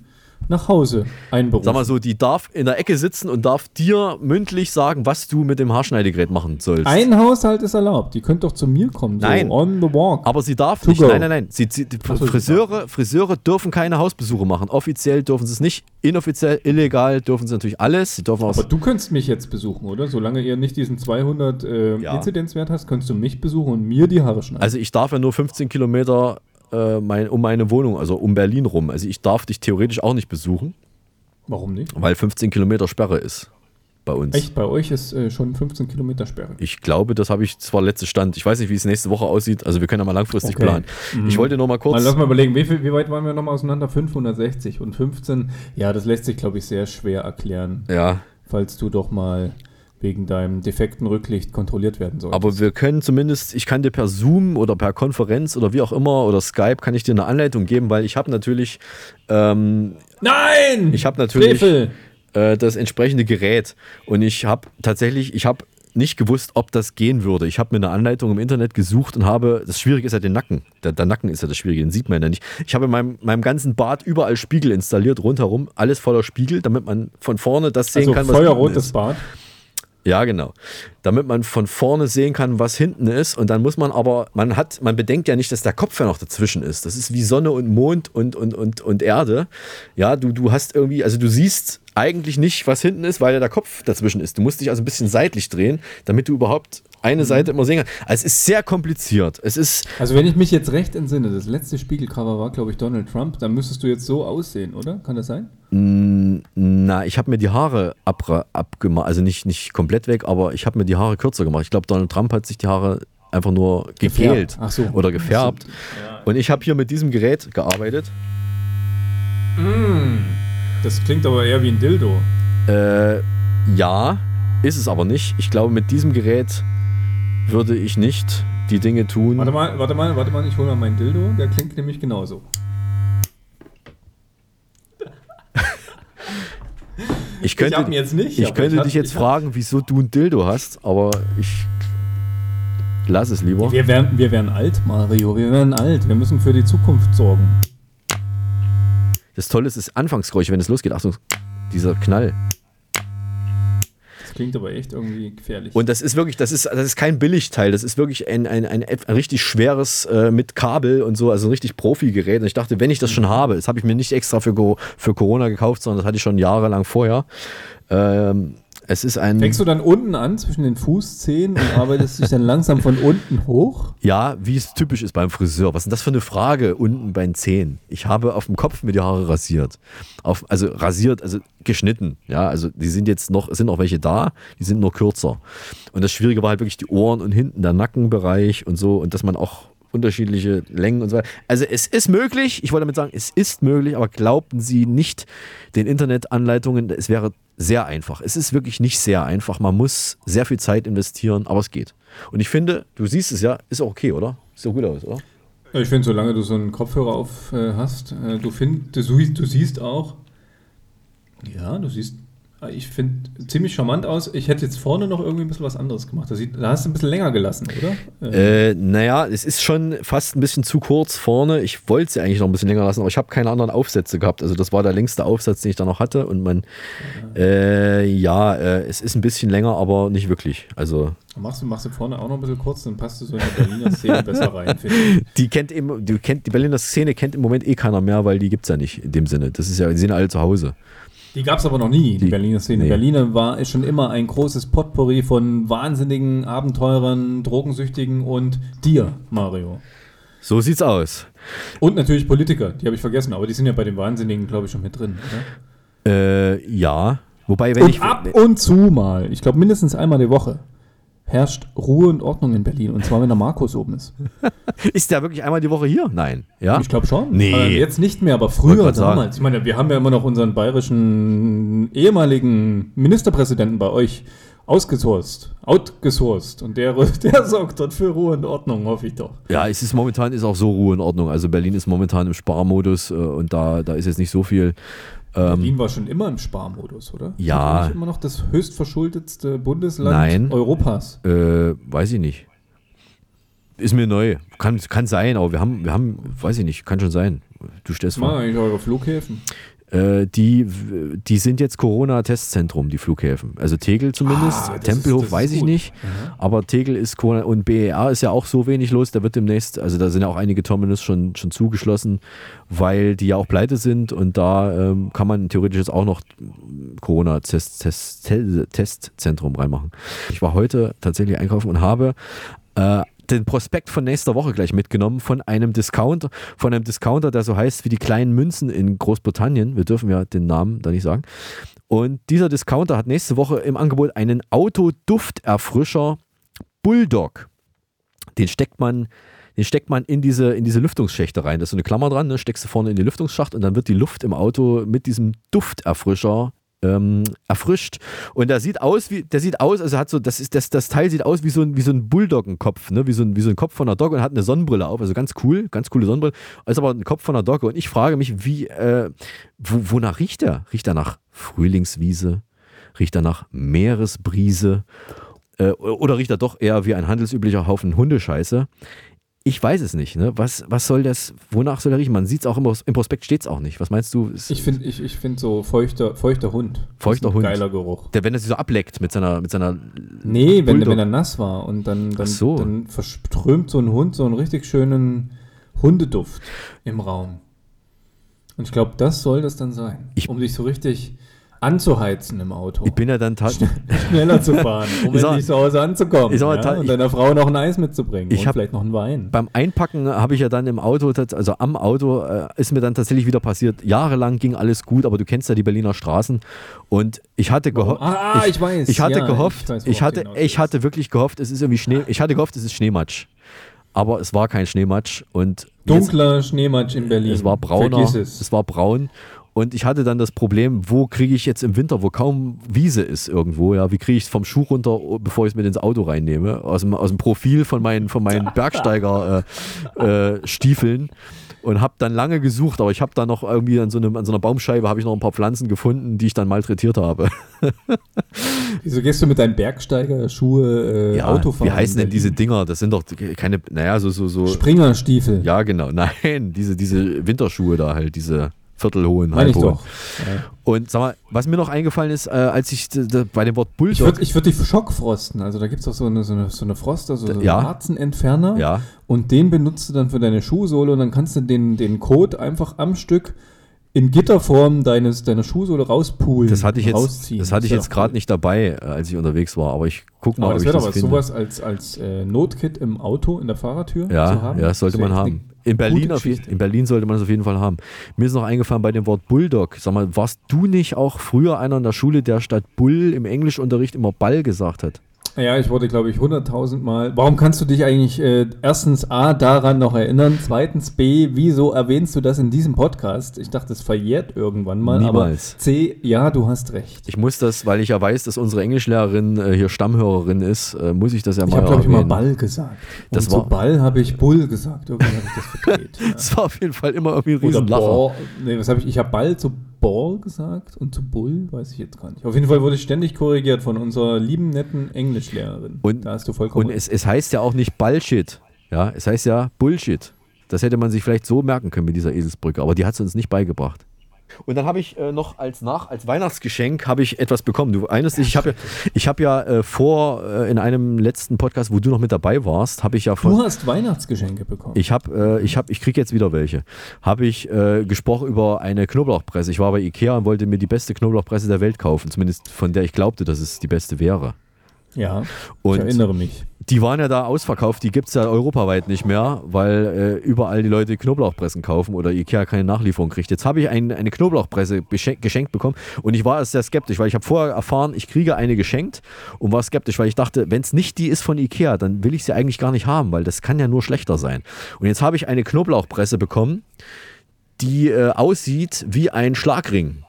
Speaker 13: nach Hause einberufen.
Speaker 1: Sag mal so, die darf in der Ecke sitzen und darf dir mündlich sagen, was du mit dem Haarschneidegerät machen sollst.
Speaker 13: Ein Haushalt ist erlaubt. Die könnt doch zu mir kommen.
Speaker 1: Nein.
Speaker 13: So on the walk.
Speaker 1: Aber sie darf
Speaker 13: To
Speaker 1: nicht.
Speaker 13: go.
Speaker 1: Nein, nein, nein. Sie, sie,
Speaker 13: so,
Speaker 1: Friseure, Friseure dürfen keine Hausbesuche machen. Offiziell dürfen sie es nicht. Inoffiziell, illegal dürfen sie natürlich alles. Sie dürfen.
Speaker 13: Aber du könntest mich jetzt besuchen, oder? Solange ihr nicht diesen 200 äh,
Speaker 1: Ja.
Speaker 13: Inzidenzwert hast, könntest du mich besuchen und mir die Haare schneiden.
Speaker 1: Also ich darf ja nur 15 Kilometer äh, mein, um meine Wohnung, also um Berlin rum. Also ich darf dich theoretisch auch nicht besuchen,
Speaker 13: Warum nicht?
Speaker 1: weil 15 Kilometer Sperre ist bei uns.
Speaker 13: Echt, bei euch ist äh, schon 15 Kilometer Sperre.
Speaker 1: Ich glaube, das habe ich zwar letzte Stand. Ich weiß nicht, wie es nächste Woche aussieht. Also wir können ja mal langfristig
Speaker 13: Okay.
Speaker 1: planen.
Speaker 13: Mhm.
Speaker 1: Ich wollte nur mal kurz.
Speaker 13: Mal, lass mal überlegen, wie, viel, wie weit waren wir nochmal auseinander? 560 und 15. Ja, das lässt sich, glaube ich, sehr schwer erklären.
Speaker 1: ja.
Speaker 13: falls du doch mal wegen deinem defekten Rücklicht kontrolliert werden solltest.
Speaker 1: Aber wir können zumindest, ich kann dir per Zoom oder per Konferenz oder wie auch immer oder Skype kann ich dir eine Anleitung geben, weil ich habe natürlich ähm,
Speaker 13: Nein!
Speaker 1: Ich habe natürlich äh, das entsprechende Gerät und ich habe tatsächlich, ich habe nicht gewusst, ob das gehen würde. Ich habe mir eine Anleitung im Internet gesucht und habe, das Schwierige ist ja den Nacken. Der, der Nacken ist ja das Schwierige, den sieht man ja nicht. Ich habe in meinem, meinem ganzen Bad überall Spiegel installiert, rundherum, alles voller Spiegel, damit man von vorne das sehen
Speaker 13: also
Speaker 1: kann,
Speaker 13: was feuerrotes Bad.
Speaker 1: Ja, genau. Damit man von vorne sehen kann, was hinten ist. Und dann muss man aber, man hat, man bedenkt ja nicht, dass der Kopf ja noch dazwischen ist. Das ist wie Sonne und Mond und, und, und, und Erde. Ja, du, du hast irgendwie, also du siehst eigentlich nicht, was hinten ist, weil ja der Kopf dazwischen ist. Du musst dich also ein bisschen seitlich drehen, damit du überhaupt eine Seite immer sehen kannst. Also es ist sehr kompliziert. Es ist.
Speaker 13: Also wenn ich mich jetzt recht entsinne, das letzte Spiegelcover war, glaube ich, Donald Trump, dann müsstest du jetzt so aussehen, oder? Kann das sein?
Speaker 1: Na, ich habe mir die Haare abgemacht, also nicht, nicht komplett weg, aber ich habe mir die Haare kürzer gemacht. Ich glaube, Donald Trump hat sich die Haare einfach nur gefehlt
Speaker 13: so.
Speaker 1: oder gefärbt. Und ich habe hier mit diesem Gerät gearbeitet.
Speaker 13: Mm, das klingt aber eher wie ein Dildo.
Speaker 1: Äh, ja, ist es aber nicht. Ich glaube, mit diesem Gerät würde ich nicht die Dinge tun.
Speaker 13: Warte mal, warte mal, warte mal, ich hole mal meinen Dildo. Der klingt nämlich genauso.
Speaker 1: Ich könnte,
Speaker 13: ich jetzt nicht,
Speaker 1: ich könnte ich dich jetzt fragen, wieso du ein Dildo hast, aber ich lass es lieber.
Speaker 13: Wir werden, wir werden alt, Mario. Wir werden alt. Wir müssen für die Zukunft sorgen.
Speaker 1: Das Tolle ist das Anfangsgeräusch, wenn es losgeht. Achtung, dieser Knall.
Speaker 13: Klingt aber echt irgendwie gefährlich.
Speaker 1: Und das ist wirklich, das ist, das ist kein Billigteil. Das ist wirklich ein, ein, ein, ein richtig schweres äh, mit Kabel und so, also ein richtig Profi-Gerät. Und ich dachte, wenn ich das schon habe, das habe ich mir nicht extra für, für Corona gekauft, sondern das hatte ich schon jahrelang vorher. Ähm, es ist ein.
Speaker 13: Fängst du dann unten an zwischen den Fußzehen und arbeitest dich dann langsam von unten hoch?
Speaker 1: Ja, wie es typisch ist beim Friseur. Was ist denn das für eine Frage unten bei den Zehen? Ich habe auf dem Kopf mir die Haare rasiert. Auf, also rasiert, also geschnitten. Ja, also die sind jetzt noch, es sind noch welche da, die sind nur kürzer. Und das Schwierige war halt wirklich die Ohren und hinten der Nackenbereich und so und dass man auch unterschiedliche Längen und so weiter. Also es ist möglich, ich wollte damit sagen, es ist möglich, aber glaubten Sie nicht den Internetanleitungen, es wäre sehr einfach. Es ist wirklich nicht sehr einfach. Man muss sehr viel Zeit investieren, aber es geht. Und ich finde, du siehst es ja, ist auch okay, oder? Sieht doch gut aus, oder?
Speaker 13: Ich finde, solange du so einen Kopfhörer auf äh, hast, äh, du, find, du, du siehst auch, ja, du siehst ich finde ziemlich charmant aus. Ich hätte jetzt vorne noch irgendwie ein bisschen was anderes gemacht. Da, sieht, da hast du ein bisschen länger gelassen, oder?
Speaker 1: Äh, naja, es ist schon fast ein bisschen zu kurz vorne. Ich wollte sie eigentlich noch ein bisschen länger lassen, aber ich habe keine anderen Aufsätze gehabt. Also das war der längste Aufsatz, den ich da noch hatte. Und man, äh, ja, äh, es ist ein bisschen länger, aber nicht wirklich. Also
Speaker 13: Machst du, machst du vorne auch noch ein bisschen kurz, dann passt du so in die Berliner Szene besser rein.
Speaker 1: Die kennt eben, die kennt, die Berliner Szene kennt im Moment eh keiner mehr, weil die gibt es ja nicht in dem Sinne. Das ist ja, die sind alle zu Hause.
Speaker 13: Die gab es aber noch nie, die, die Berliner Szene. Nee. Berlin war ist schon immer ein großes Potpourri von wahnsinnigen Abenteurern, Drogensüchtigen und dir, Mario.
Speaker 1: So sieht's aus.
Speaker 13: Und natürlich Politiker, die habe ich vergessen, aber die sind ja bei den Wahnsinnigen, glaube ich, schon mit drin,
Speaker 1: oder? Äh, ja. Wobei, wenn
Speaker 13: und
Speaker 1: ich.
Speaker 13: Ab und zu mal, ich glaube mindestens einmal die Woche, herrscht Ruhe und Ordnung in Berlin. Und zwar, wenn der Markus oben ist.
Speaker 1: ist der wirklich einmal die Woche hier? Nein. Ja?
Speaker 13: Ich glaube schon.
Speaker 1: Nee.
Speaker 13: Äh, jetzt nicht mehr, aber früher damals. Ich meine, wir haben ja immer noch unseren bayerischen ehemaligen Ministerpräsidenten bei euch ausgesourced, outgesourced. Und der, der sorgt dort für Ruhe und Ordnung, hoffe ich doch.
Speaker 1: Ja, es ist momentan ist auch so Ruhe und Ordnung. Also Berlin ist momentan im Sparmodus äh, und da, da ist jetzt nicht so viel.
Speaker 13: Ähm, Berlin war schon immer im Sparmodus, oder?
Speaker 1: Ja.
Speaker 13: Ist immer noch das höchstverschultetste Bundesland
Speaker 1: Nein.
Speaker 13: Europas?
Speaker 1: Äh, weiß ich nicht. Ist mir neu. Kann, kann sein, aber wir haben, wir haben, weiß ich nicht, kann schon sein. Du stellst
Speaker 13: vor. eigentlich eure Flughäfen?
Speaker 1: Äh, die, die sind jetzt Corona-Testzentrum, die Flughäfen. Also Tegel zumindest. Ah, Tempelhof ist, weiß ich gut. nicht. Mhm. Aber Tegel ist Corona und BER ist ja auch so wenig los. Da wird demnächst, also da sind ja auch einige Terminals schon, schon zugeschlossen, weil die ja auch pleite sind und da ähm, kann man theoretisch jetzt auch noch Corona-Testzentrum -Test -Test reinmachen. Ich war heute tatsächlich einkaufen und habe äh, den Prospekt von nächster Woche gleich mitgenommen von einem Discounter, von einem Discounter, der so heißt wie die kleinen Münzen in Großbritannien. Wir dürfen ja den Namen da nicht sagen. Und dieser Discounter hat nächste Woche im Angebot einen Autodufterfrischer Bulldog. Den steckt man, den steckt man in diese, in diese Lüftungsschächte rein. Da ist so eine Klammer dran, ne? steckst du vorne in die Lüftungsschacht und dann wird die Luft im Auto mit diesem Dufterfrischer ähm, erfrischt. Und der sieht aus wie, der sieht aus, also hat so, das ist, das, das Teil sieht aus wie so ein, wie so ein Bulldoggenkopf, ne? Wie so ein, wie so ein Kopf von einer Dogge und hat eine Sonnenbrille auf. Also ganz cool, ganz coole Sonnenbrille. Ist aber ein Kopf von einer Dogge. Und ich frage mich, wie, äh, wo, wonach riecht er? Riecht er nach Frühlingswiese? Riecht er nach Meeresbrise? Äh, oder riecht er doch eher wie ein handelsüblicher Haufen Hundescheiße? Ich weiß es nicht. Ne? Was, was soll das, wonach soll er riechen? Man sieht es auch immer, im Prospekt steht es auch nicht. Was meinst du?
Speaker 13: Ich finde ich, ich find so feuchter, feuchter Hund.
Speaker 1: Feuchter Hund.
Speaker 13: Geiler Geruch.
Speaker 1: Der, wenn er sich so ableckt mit seiner. Mit seiner
Speaker 13: nee, wenn, wenn er nass war und dann, dann,
Speaker 1: so.
Speaker 13: dann verströmt so ein Hund so einen richtig schönen Hundeduft im Raum. Und ich glaube, das soll das dann sein.
Speaker 1: Ich,
Speaker 13: um dich so richtig anzuheizen im Auto.
Speaker 1: Ich bin ja dann tatsächlich.
Speaker 13: Schneller zu fahren, um
Speaker 1: Ich
Speaker 13: endlich zu Hause anzukommen.
Speaker 1: Ich
Speaker 13: ja? Und
Speaker 1: ich-
Speaker 13: deiner Frau noch ein Eis mitzubringen.
Speaker 1: Ich
Speaker 13: und vielleicht noch einen Wein.
Speaker 1: Beim Einpacken habe ich ja dann im Auto, also am Auto, äh, ist mir dann tatsächlich wieder passiert. Jahrelang ging alles gut, aber du kennst ja die Berliner Straßen. Und ich hatte gehofft.
Speaker 13: Ah, ich weiß.
Speaker 1: Ich hatte
Speaker 13: Ja,
Speaker 1: gehofft,
Speaker 13: ich weiß,
Speaker 1: ich, hatte, ich hatte wirklich gehofft, es ist irgendwie Schnee. Ich hatte gehofft, es ist Schneematsch. Aber es war kein Schneematsch. Und
Speaker 13: Dunkler Schneematsch in Berlin.
Speaker 1: Es war brauner.
Speaker 13: Es.
Speaker 1: es war braun. Und ich hatte dann das Problem, wo kriege ich jetzt im Winter, wo kaum Wiese ist irgendwo, ja, wie kriege ich es vom Schuh runter, bevor ich es mit ins Auto reinnehme, aus dem, aus dem Profil von meinen, von meinen Bergsteiger-Stiefeln. Äh, Stiefeln. und habe dann lange gesucht, aber ich habe da noch irgendwie an so, einem, an so einer Baumscheibe habe ich noch ein paar Pflanzen gefunden, die ich dann malträtiert habe.
Speaker 13: Wieso gehst du mit deinen Bergsteiger-Schuhe äh,
Speaker 1: ja,
Speaker 13: Autofahren?
Speaker 1: wie heißen denn diese Dinger? Das sind doch keine, naja, so, so, so.
Speaker 13: Springerstiefel.
Speaker 1: Ja, genau. Nein, diese, diese Winterschuhe da halt, diese viertelhohen,
Speaker 13: ich
Speaker 1: halbhohen.
Speaker 13: doch. Ja.
Speaker 1: Und sag mal, was mir noch eingefallen ist, äh, als ich bei dem Wort
Speaker 13: Ich
Speaker 1: Bulldog.
Speaker 13: würde ich würd die schockfrosten. Also da gibt es auch so eine, so eine, so eine Frost, also so einen
Speaker 1: Ja.
Speaker 13: Warzenentferner.
Speaker 1: Ja.
Speaker 13: Und den benutzt du dann für deine Schuhsohle und dann kannst du den, den Code einfach am Stück in Gitterform deines, deiner Schuhsohle rauspulen.
Speaker 1: das hatte ich jetzt,
Speaker 13: rausziehen.
Speaker 1: das hatte ich jetzt gerade nicht dabei, äh, als ich unterwegs war, aber ich guck mal,
Speaker 13: Aber
Speaker 1: ob
Speaker 13: das
Speaker 1: ich das
Speaker 13: was,
Speaker 1: finde.
Speaker 13: sowas als, als äh, Notkit im Auto, in der Fahrertür
Speaker 1: Ja,
Speaker 13: zu haben.
Speaker 1: ja, das sollte man haben. In Berlin, auf in Berlin sollte man das auf jeden Fall haben. Mir ist noch eingefallen bei dem Wort Bulldog. Sag mal, warst du nicht auch früher einer in der Schule, der statt Bull im Englischunterricht immer Ball gesagt hat?
Speaker 13: Ja, ich wurde, glaube ich, 100.000 Mal. Warum kannst du dich eigentlich äh, erstens A daran noch erinnern? Zweitens B, wieso erwähnst du das in diesem Podcast? Ich dachte, es verjährt irgendwann mal.
Speaker 1: Niemals.
Speaker 13: Aber C, ja, du hast recht.
Speaker 1: Ich muss das, weil ich ja weiß, dass unsere Englischlehrerin äh, hier Stammhörerin ist, äh, muss ich das ja
Speaker 13: Ich
Speaker 1: mal
Speaker 13: habe, glaube ich, mal
Speaker 1: erwähnen.
Speaker 13: Ball gesagt.
Speaker 1: Das
Speaker 13: Und zu
Speaker 1: war-
Speaker 13: Ball habe ich Bull gesagt. Irgendwie habe ich das verdreht. Ja.
Speaker 1: Das war auf jeden Fall immer irgendwie ein
Speaker 13: Oder
Speaker 1: Riesenlacher.
Speaker 13: Nee, was habe ich? Ich habe Ball zu Ball gesagt und zu Bull weiß ich jetzt gar nicht. Auf jeden Fall wurde ich ständig korrigiert von unserer lieben, netten Englischlehrerin.
Speaker 1: Und,
Speaker 13: da hast du vollkommen
Speaker 1: und es, es heißt ja auch nicht Bullshit. Ja, es heißt ja Bullshit. Das hätte man sich vielleicht so merken können mit dieser Eselsbrücke, aber die hat sie uns nicht beigebracht. Und dann habe ich äh, noch als nach als Weihnachtsgeschenk habe ich etwas bekommen. Du dich, ich habe ja, ich habe ja äh, vor äh, in einem letzten Podcast, wo du noch mit dabei warst, habe ich ja von
Speaker 13: Du hast Weihnachtsgeschenke bekommen.
Speaker 1: ich habe, äh, ich habe, ich kriege jetzt wieder welche. Habe ich äh, gesprochen über eine Knoblauchpresse. Ich war bei Ikea und wollte mir die beste Knoblauchpresse der Welt kaufen, zumindest von der ich glaubte, dass es die beste wäre.
Speaker 13: Ja,
Speaker 1: Und
Speaker 13: ich erinnere mich.
Speaker 1: die waren ja da ausverkauft, die gibt es ja europaweit nicht mehr, weil äh, überall die Leute Knoblauchpressen kaufen oder Ikea keine Nachlieferung kriegt. Jetzt habe ich ein, eine Knoblauchpresse geschenkt bekommen und ich war sehr skeptisch, weil ich habe vorher erfahren, ich kriege eine geschenkt und war skeptisch, weil ich dachte, wenn es nicht die ist von Ikea, dann will ich sie eigentlich gar nicht haben, weil das kann ja nur schlechter sein. Und jetzt habe ich eine Knoblauchpresse bekommen, die äh, aussieht wie ein Schlagring.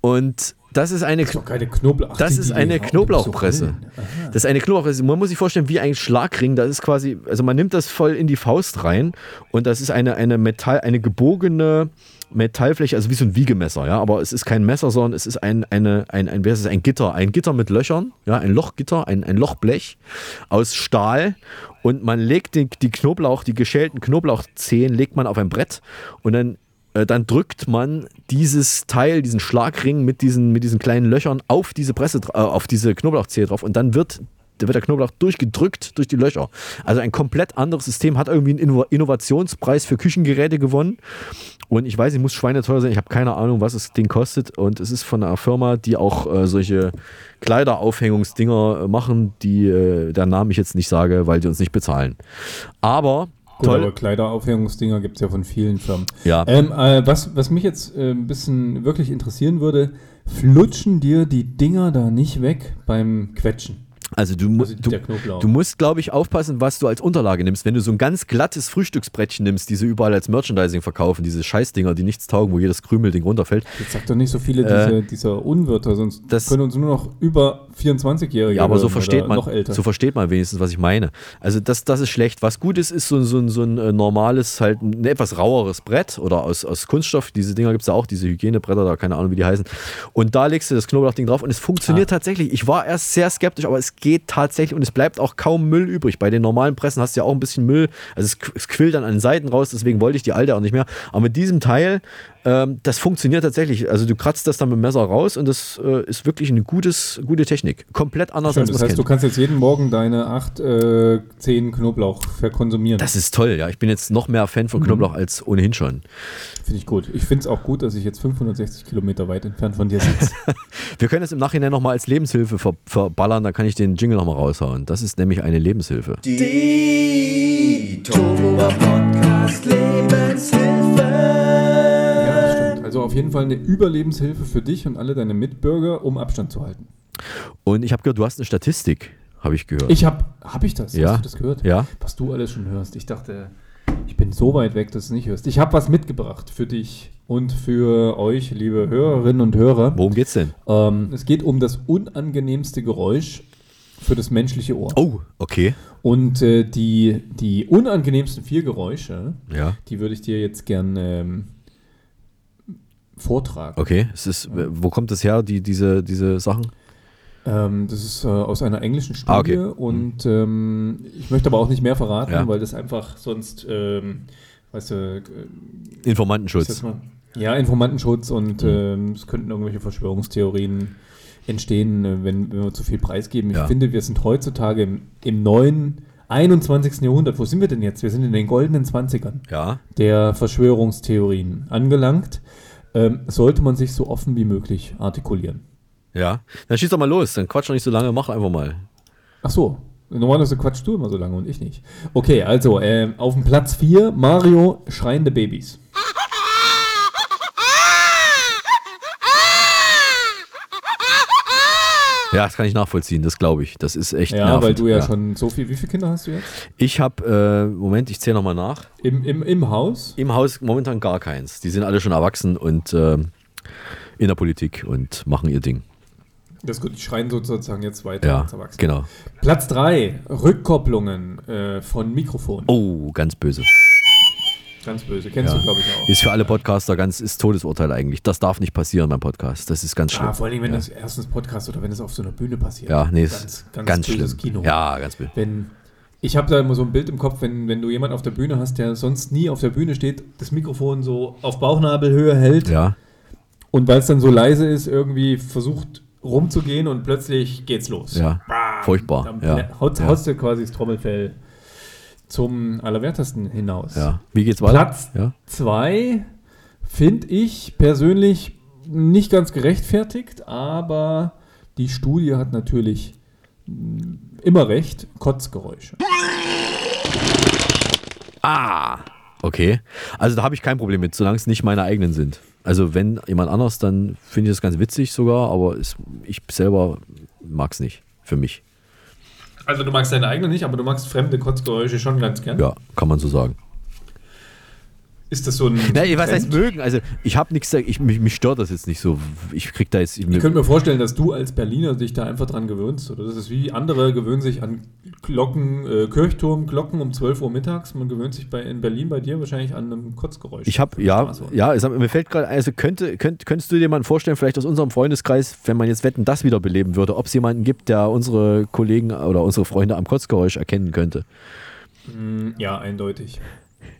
Speaker 1: Und das ist eine,
Speaker 13: Doch keine Knoblauch.
Speaker 1: das ist eine Knoblauchpresse. Das ist eine Knoblauchpresse. Man muss sich vorstellen, wie ein Schlagring. Das ist quasi, also man nimmt das voll in die Faust rein und das ist eine, eine Metall, eine gebogene Metallfläche, also wie so ein Wiegemesser, ja. Aber es ist kein Messer, sondern es ist ein, eine, ein, ein, wer ist es? ein Gitter, ein Gitter mit Löchern, ja, ein Lochgitter, ein, ein Lochblech aus Stahl und man legt den, die Knoblauch, die geschälten Knoblauchzehen, legt man auf ein Brett und dann dann drückt man dieses Teil, diesen Schlagring mit diesen, mit diesen kleinen Löchern auf diese Presse, äh, auf diese Knoblauchzehe drauf und dann wird, wird der Knoblauch durchgedrückt durch die Löcher. Also ein komplett anderes System, hat irgendwie einen Inno Innovationspreis für Küchengeräte gewonnen. Und ich weiß, ich muss schweineteuer sein, ich habe keine Ahnung, was das Ding kostet. Und es ist von einer Firma, die auch äh, solche Kleideraufhängungsdinger äh, machen, die äh, deren Namen ich jetzt nicht sage, weil die uns nicht bezahlen. Aber
Speaker 13: Gut,
Speaker 1: toll.
Speaker 13: aber Kleideraufhängungsdinger gibt es ja von vielen Firmen.
Speaker 1: Ja.
Speaker 13: Ähm, äh, was, was mich jetzt äh, ein bisschen wirklich interessieren würde, flutschen dir die Dinger da nicht weg beim Quetschen?
Speaker 1: Also du, mu du, du musst, glaube ich, aufpassen, was du als Unterlage nimmst. Wenn du so ein ganz glattes Frühstücksbrettchen nimmst, die sie überall als Merchandising verkaufen, diese Scheißdinger, die nichts taugen, wo jedes Krümelding runterfällt.
Speaker 13: Jetzt sag doch nicht so viele diese, äh, dieser Unwörter, sonst das, können uns nur noch über 24-Jährige
Speaker 1: Ja, aber so versteht man, so versteht man wenigstens, was ich meine. Also das, das ist schlecht. Was gut ist, ist so, so, so ein äh, normales, halt ein etwas raueres Brett oder aus, aus Kunststoff. Diese Dinger gibt es ja auch, diese Hygienebretter, da keine Ahnung, wie die heißen. Und da legst du das Knoblauchding drauf und es funktioniert ah. tatsächlich. Ich war erst sehr skeptisch, aber es geht tatsächlich und es bleibt auch kaum Müll übrig. Bei den normalen Pressen hast du ja auch ein bisschen Müll. Also es, es quillt dann an den Seiten raus, deswegen wollte ich die alte auch nicht mehr. Aber mit diesem Teil ähm, das funktioniert tatsächlich. Also du kratzt das dann mit dem Messer raus und das äh, ist wirklich eine gutes, gute Technik. Komplett anders
Speaker 13: Schön, als Das heißt, kennt. du kannst jetzt jeden Morgen deine 8, äh, 10 Knoblauch verkonsumieren.
Speaker 1: Das ist toll, ja. Ich bin jetzt noch mehr Fan von mhm. Knoblauch als ohnehin schon.
Speaker 13: Finde ich gut. Ich finde es auch gut, dass ich jetzt 560 Kilometer weit entfernt von dir sitze.
Speaker 1: Wir können es im Nachhinein nochmal als Lebenshilfe ver verballern, da kann ich den Jingle nochmal raushauen. Das ist nämlich eine Lebenshilfe. Die Turbo Podcast
Speaker 13: Lebenshilfe. Also auf jeden Fall eine Überlebenshilfe für dich und alle deine Mitbürger, um Abstand zu halten.
Speaker 1: Und ich habe gehört, du hast eine Statistik, habe ich gehört.
Speaker 13: Ich habe, habe ich das?
Speaker 1: Ja.
Speaker 13: Hast du das gehört?
Speaker 1: Ja.
Speaker 13: Was du alles schon hörst. Ich dachte, ich bin so weit weg, dass du es nicht hörst. Ich habe was mitgebracht für dich und für euch, liebe Hörerinnen und Hörer.
Speaker 1: Worum geht's denn?
Speaker 13: Ähm, es geht um das unangenehmste Geräusch für das menschliche Ohr.
Speaker 1: Oh, okay.
Speaker 13: Und äh, die, die unangenehmsten vier Geräusche,
Speaker 1: ja.
Speaker 13: die würde ich dir jetzt gern ähm, vortragen.
Speaker 1: Okay, es ist, wo kommt das her, die, diese, diese Sachen?
Speaker 13: Ähm, das ist äh, aus einer englischen Studie ah, okay. und ähm, ich möchte aber auch nicht mehr verraten, ja. weil das einfach sonst, ähm, weißt du, äh,
Speaker 1: Informantenschutz.
Speaker 13: Ja, Informantenschutz und mhm. es könnten irgendwelche Verschwörungstheorien entstehen, äh, wenn, wenn wir zu viel preisgeben. Ich ja. finde, wir sind heutzutage im, im neuen 21. Jahrhundert, wo sind wir denn jetzt? Wir sind in den goldenen 20ern
Speaker 1: ja.
Speaker 13: der Verschwörungstheorien angelangt ähm, sollte man sich so offen wie möglich artikulieren.
Speaker 1: Ja, dann schieß doch mal los, dann quatsch doch nicht so lange, mach einfach mal.
Speaker 13: Ach so, normalerweise quatschst du immer so lange und ich nicht. Okay, also äh, auf dem Platz 4 Mario schreiende Babys.
Speaker 1: Ja, das kann ich nachvollziehen, das glaube ich. Das ist echt
Speaker 13: Ja, nervend. weil du ja, ja, schon so viel. Wie viele Kinder hast du jetzt?
Speaker 1: Ich habe, äh, Moment, ich zähle nochmal nach.
Speaker 13: Im, im, Im Haus?
Speaker 1: Im Haus momentan gar keins. Die sind alle schon erwachsen und äh, in der Politik und machen ihr Ding.
Speaker 13: Das ist gut, die schreien sozusagen jetzt weiter
Speaker 1: ja, als Erwachsene. Genau.
Speaker 13: Platz 3, Rückkopplungen äh, von Mikrofonen.
Speaker 1: Oh, ganz böse.
Speaker 13: Ganz böse, kennst ja. du, glaube ich, auch.
Speaker 1: Ist für alle Podcaster ganz, ist Todesurteil eigentlich. Das darf nicht passieren beim Podcast. Das ist ganz schlimm. Ja,
Speaker 13: vor allem, wenn ja. das erstens Podcast oder wenn es auf so einer Bühne passiert.
Speaker 1: Ja, nee, ganz, ganz, ganz schlimm.
Speaker 13: Kino.
Speaker 1: Ja, ganz böse.
Speaker 13: Wenn, ich habe da immer so ein Bild im Kopf, wenn, wenn du jemanden auf der Bühne hast, der sonst nie auf der Bühne steht, das Mikrofon so auf Bauchnabelhöhe hält.
Speaker 1: Ja.
Speaker 13: Und weil es dann so leise ist, irgendwie versucht rumzugehen und plötzlich geht's los.
Speaker 1: Ja. Bam, Furchtbar. Dann
Speaker 13: ja. haust, haust du quasi das Trommelfell zum Allerwertesten hinaus.
Speaker 1: Ja. Wie geht's weiter?
Speaker 13: Platz 2 ja. finde ich persönlich nicht ganz gerechtfertigt, aber die Studie hat natürlich mm, immer recht, Kotzgeräusche.
Speaker 1: Ah, okay. Also da habe ich kein Problem mit, solange es nicht meine eigenen sind. Also wenn jemand anders, dann finde ich das ganz witzig sogar, aber es, ich selber mag es nicht, für mich.
Speaker 13: Also du magst deine eigene nicht, aber du magst fremde Kotzgeräusche schon ganz gern.
Speaker 1: Ja, kann man so sagen.
Speaker 13: Ist das so ein.
Speaker 1: Na, was heißt mögen? Also, ich habe nichts, ich, mich, mich stört das jetzt nicht so. Ich krieg da jetzt.
Speaker 13: Ich, ich könnte mir vorstellen, dass du als Berliner dich da einfach dran gewöhnst. Oder das ist wie andere gewöhnen sich an Glocken, äh, Kirchturm, Glocken um 12 Uhr mittags. Man gewöhnt sich bei, in Berlin bei dir wahrscheinlich an einem Kotzgeräusch.
Speaker 1: Ich habe, ja, ja, es, mir fällt gerade, also könnte, könnt, könntest du dir mal vorstellen, vielleicht aus unserem Freundeskreis, wenn man jetzt Wetten das wieder beleben würde, ob es jemanden gibt, der unsere Kollegen oder unsere Freunde am Kotzgeräusch erkennen könnte?
Speaker 13: Mm, ja, eindeutig.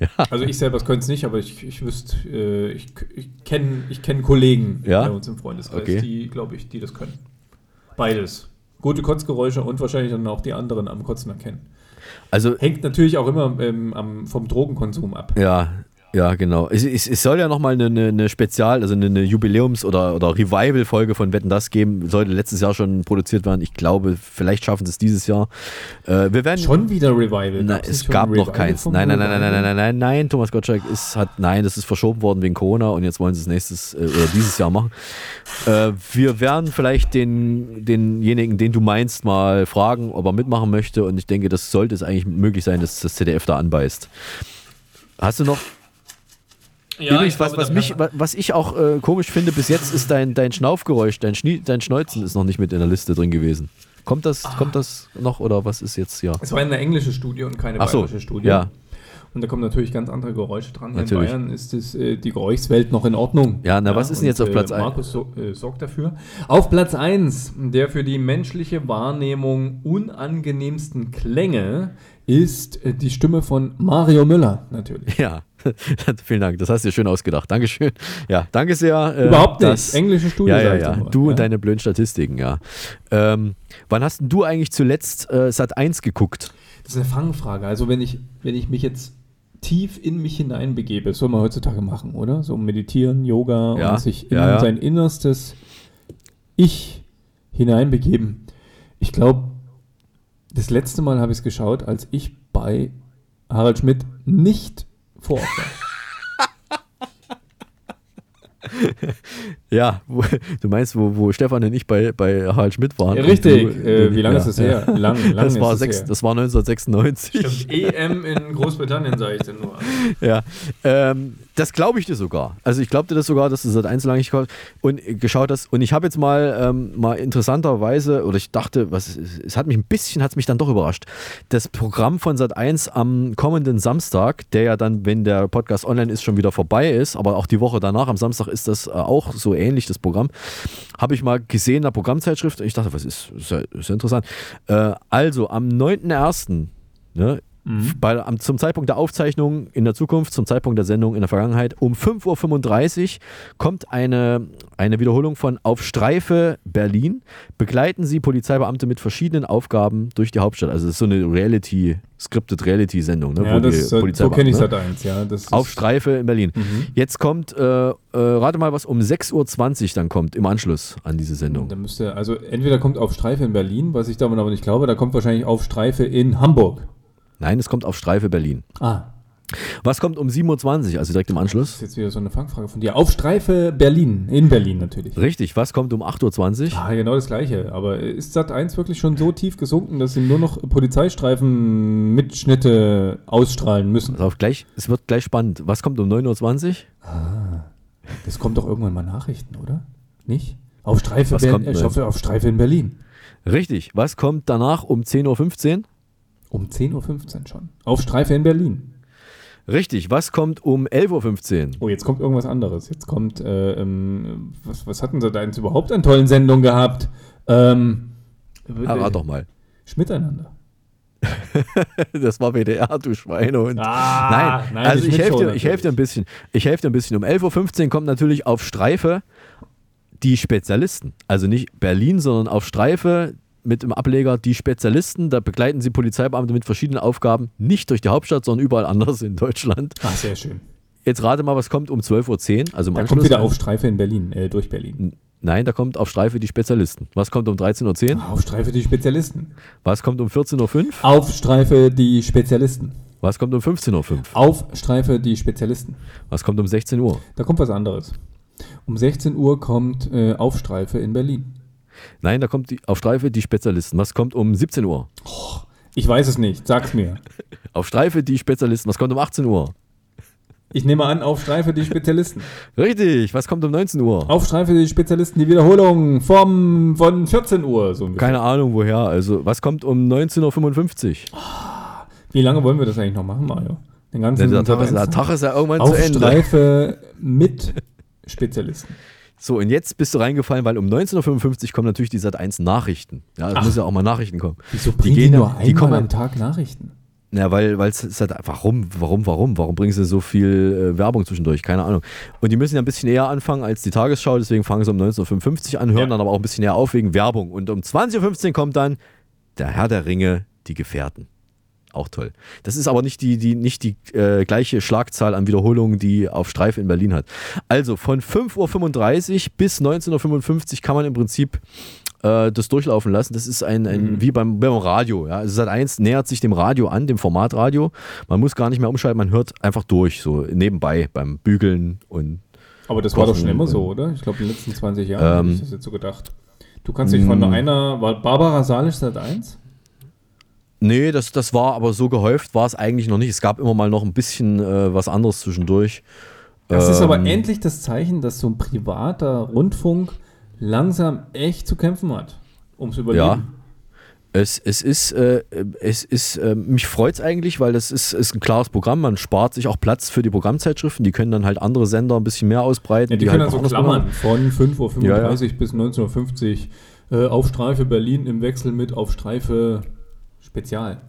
Speaker 13: Ja. Also ich selber könnte es nicht, aber ich, ich wüsste, äh, ich, ich kenne ich kenn Kollegen
Speaker 1: ja?
Speaker 13: bei uns im Freundeskreis,
Speaker 1: okay.
Speaker 13: die, glaube ich, die das können. Beides. Gute Kotzgeräusche und wahrscheinlich dann auch die anderen am Kotzen erkennen.
Speaker 1: Also
Speaker 13: Hängt natürlich auch immer ähm, am, vom Drogenkonsum ab.
Speaker 1: Ja, Ja, genau. Es, es, es soll ja nochmal eine, eine, eine Spezial-, also eine, eine Jubiläums- oder, oder Revival-Folge von Wetten das geben. Sollte letztes Jahr schon produziert werden. Ich glaube, vielleicht schaffen sie es dieses Jahr. Äh, wir werden
Speaker 13: schon wieder Revival.
Speaker 1: Na, es gab noch keins. Nein, nein, nein, nein, nein, nein, nein, nein. Thomas Gottschalk ist, hat, nein, das ist verschoben worden wegen Corona und jetzt wollen sie es nächstes äh, oder dieses Jahr machen. Äh, wir werden vielleicht den, denjenigen, den du meinst, mal fragen, ob er mitmachen möchte. Und ich denke, das sollte es eigentlich möglich sein, dass das ZDF da anbeißt. Hast du noch ja, Übrigens, was, glaube, was, mich, was ich auch äh, komisch finde bis jetzt, ist dein, dein Schnaufgeräusch, dein, Schnie, dein Schneuzen ist noch nicht mit in der Liste drin gewesen. Kommt das, ah. kommt das noch oder was ist jetzt hier?
Speaker 15: Es war eine englische Studie und keine
Speaker 1: Ach so,
Speaker 15: bayerische Studie.
Speaker 1: Ja.
Speaker 15: Und da kommen natürlich ganz andere Geräusche dran.
Speaker 1: Natürlich.
Speaker 15: In Bayern ist das, äh, die Geräuschwelt noch in Ordnung.
Speaker 1: Ja, na, was ist denn jetzt auf Platz 1?
Speaker 15: Äh, Markus so, äh, sorgt dafür. Auf Platz 1, der für die menschliche Wahrnehmung unangenehmsten Klänge ist äh, die Stimme von Mario Müller, natürlich.
Speaker 1: Ja, vielen Dank. Das hast du dir schön ausgedacht. Dankeschön. Ja, danke sehr.
Speaker 15: Äh, Überhaupt nicht. Das, Englische Studie.
Speaker 1: Ja, ja, ja. Du ja? und deine blöden Statistiken, ja. Ähm, wann hast du eigentlich zuletzt äh, Sat 1 geguckt?
Speaker 13: Das ist eine Fangfrage. Also, wenn ich, wenn ich mich jetzt tief in mich hineinbegebe, das soll man heutzutage machen, oder? So meditieren, Yoga
Speaker 1: ja,
Speaker 13: und sich
Speaker 1: in ja,
Speaker 13: sein innerstes Ich hineinbegeben. Ich glaube, das letzte Mal habe ich es geschaut, als ich bei Harald Schmidt nicht vor Ort war.
Speaker 1: ja, wo, du meinst, wo, wo Stefan und ich bei, bei Harald Schmidt waren.
Speaker 13: Ja, richtig. Du, äh, wie lange ja, ist das her?
Speaker 1: Lang, lang das, war sechs, her. das war 1996.
Speaker 15: Stimmt, EM in Großbritannien, sage ich denn nur.
Speaker 1: ja, ähm, das glaube ich dir sogar. Also ich glaube dir das sogar, dass du seit eins lang nicht und geschaut hast. Und ich habe jetzt mal, ähm, mal interessanterweise, oder ich dachte, was, es hat mich ein bisschen, hat es mich dann doch überrascht. Das Programm von Sat 1 am kommenden Samstag, der ja dann, wenn der Podcast online ist, schon wieder vorbei ist, aber auch die Woche danach, am Samstag ist das äh, auch so ähnlich, das Programm, habe ich mal gesehen in der Programmzeitschrift und ich dachte, was ist, ist ist interessant. Äh, also am 9.1. Ne, Mhm. Bei, am, zum Zeitpunkt der Aufzeichnung in der Zukunft, zum Zeitpunkt der Sendung in der Vergangenheit, um 5.35 Uhr kommt eine, eine Wiederholung von Auf Streife Berlin. Begleiten Sie Polizeibeamte mit verschiedenen Aufgaben durch die Hauptstadt. Also das ist so eine Reality, scripted Reality-Sendung. Ne,
Speaker 13: ja, das, so kenne ich seit eins, ja. Das
Speaker 1: Auf Streife in Berlin. Mhm. Jetzt kommt, äh, äh, rate mal, was um 6.20 Uhr dann kommt, im Anschluss an diese Sendung.
Speaker 13: Da müsste, also entweder kommt Auf Streife in Berlin, was ich davon aber nicht glaube, da kommt wahrscheinlich Auf Streife in Hamburg.
Speaker 1: Nein, es kommt auf Streife Berlin.
Speaker 13: Ah.
Speaker 1: Was kommt um 27, also direkt im Anschluss? Das
Speaker 13: ist jetzt wieder so eine Fangfrage von dir. Auf Streife Berlin, in Berlin natürlich.
Speaker 1: Richtig, was kommt um 8.20 Uhr?
Speaker 13: Ah, genau das gleiche. Aber ist Sat 1 wirklich schon so tief gesunken, dass sie nur noch Polizeistreifen-Mitschnitte ausstrahlen müssen?
Speaker 1: Also gleich, es wird gleich spannend. Was kommt um 9.20 Uhr?
Speaker 13: Ah, das kommt doch irgendwann mal Nachrichten, oder? Nicht? Auf Streife, Ber äh, auf Streife in Berlin.
Speaker 1: Richtig. Was kommt danach um 10.15 Uhr?
Speaker 13: Um 10.15 Uhr schon. Auf Streife in Berlin.
Speaker 1: Richtig, was kommt um 11.15 Uhr?
Speaker 13: Oh, jetzt kommt irgendwas anderes. Jetzt kommt, äh, ähm, was, was hatten sie da jetzt überhaupt an tollen Sendungen gehabt? Ähm,
Speaker 1: ah, warte doch mal.
Speaker 13: Schmiteinander.
Speaker 1: das war WDR, du Schweinehund.
Speaker 13: Ah,
Speaker 1: nein, nein, also ich helfe dir, helf dir ein bisschen. Ich helfe dir ein bisschen. Um 11.15 Uhr kommt natürlich auf Streife die Spezialisten. Also nicht Berlin, sondern auf Streife mit dem Ableger die Spezialisten. Da begleiten sie Polizeibeamte mit verschiedenen Aufgaben, nicht durch die Hauptstadt, sondern überall anders in Deutschland.
Speaker 13: Ach, sehr schön.
Speaker 1: Jetzt rate mal, was kommt um 12.10 Uhr. Also
Speaker 13: da kommt wieder auf Streife in Berlin, äh, durch Berlin.
Speaker 1: Nein, da kommt auf Streife die Spezialisten. Was kommt um 13.10 Uhr?
Speaker 13: Auf Streife die Spezialisten.
Speaker 1: Was kommt um 14.05 Uhr?
Speaker 13: Auf Streife die Spezialisten.
Speaker 1: Was kommt um 15.05 Uhr?
Speaker 13: Auf Streife die Spezialisten.
Speaker 1: Was kommt um 16 Uhr?
Speaker 13: Da kommt was anderes. Um 16 Uhr kommt äh, Aufstreife in Berlin.
Speaker 1: Nein, da kommt die, auf Streife die Spezialisten. Was kommt um 17 Uhr?
Speaker 13: Oh, ich weiß es nicht, sag's mir.
Speaker 1: auf Streife die Spezialisten. Was kommt um 18 Uhr?
Speaker 13: Ich nehme an, auf Streife die Spezialisten.
Speaker 1: Richtig, was kommt um 19 Uhr?
Speaker 13: Auf Streife die Spezialisten, die Wiederholung vom, von 14 Uhr. So
Speaker 1: Keine Ahnung woher. Also, was kommt um 19.55 Uhr?
Speaker 13: Wie lange wollen wir das eigentlich noch machen, Mario?
Speaker 1: Den ganzen der, Tag, der Tag ist ja irgendwann
Speaker 13: auf
Speaker 1: zu Ende.
Speaker 13: Auf Streife mit Spezialisten.
Speaker 1: So, und jetzt bist du reingefallen, weil um 19.55 Uhr kommen natürlich die Sat 1 Nachrichten. Ja, es muss ja auch mal Nachrichten kommen.
Speaker 13: Wieso bringen die, gehen, die nur die einmal am Tag Nachrichten?
Speaker 1: Ja, weil es ist halt, warum, warum, warum, warum bringen sie so viel äh, Werbung zwischendurch? Keine Ahnung. Und die müssen ja ein bisschen eher anfangen als die Tagesschau, deswegen fangen sie um 19.55 Uhr an, hören ja. dann aber auch ein bisschen eher auf wegen Werbung. Und um 20.15 Uhr kommt dann der Herr der Ringe, die Gefährten. Auch toll. Das ist aber nicht die, die, nicht die äh, gleiche Schlagzahl an Wiederholungen, die auf Streife in Berlin hat. Also von 5.35 Uhr bis 19.55 Uhr kann man im Prinzip äh, das durchlaufen lassen. Das ist ein, ein
Speaker 13: Mhm.
Speaker 1: wie beim, beim Radio. Ja. Also Sat 1 nähert sich dem Radio an, dem Formatradio. Man muss gar nicht mehr umschalten, man hört einfach durch, so nebenbei beim Bügeln und.
Speaker 13: Aber das war doch schon
Speaker 1: Kochen
Speaker 13: immer so, oder? Ich glaube, in den letzten 20 Jahren
Speaker 1: Ähm,
Speaker 13: habe ich das jetzt so gedacht. Du kannst dich von
Speaker 1: mm.
Speaker 13: einer, war Barbara Salisch seit 1?
Speaker 1: Nee, das, das war aber so gehäuft, war es eigentlich noch nicht. Es gab immer mal noch ein bisschen äh, was anderes zwischendurch.
Speaker 13: Das ist aber
Speaker 1: Ähm,
Speaker 13: endlich das Zeichen, dass so ein privater Rundfunk langsam echt zu kämpfen hat, ums Überleben.
Speaker 1: Ja. Es, es ist, äh, es ist äh, mich freut es eigentlich, weil das ist, ist ein klares Programm. Man spart sich auch Platz für die Programmzeitschriften. Die können dann halt andere Sender ein bisschen mehr ausbreiten.
Speaker 13: Ja, die, können
Speaker 1: halt
Speaker 13: dann so klammern von 5.35 Uhr
Speaker 1: Ja, ja.
Speaker 13: bis 19.50 Uhr äh, auf Streife Berlin im Wechsel mit auf Streife Spezial.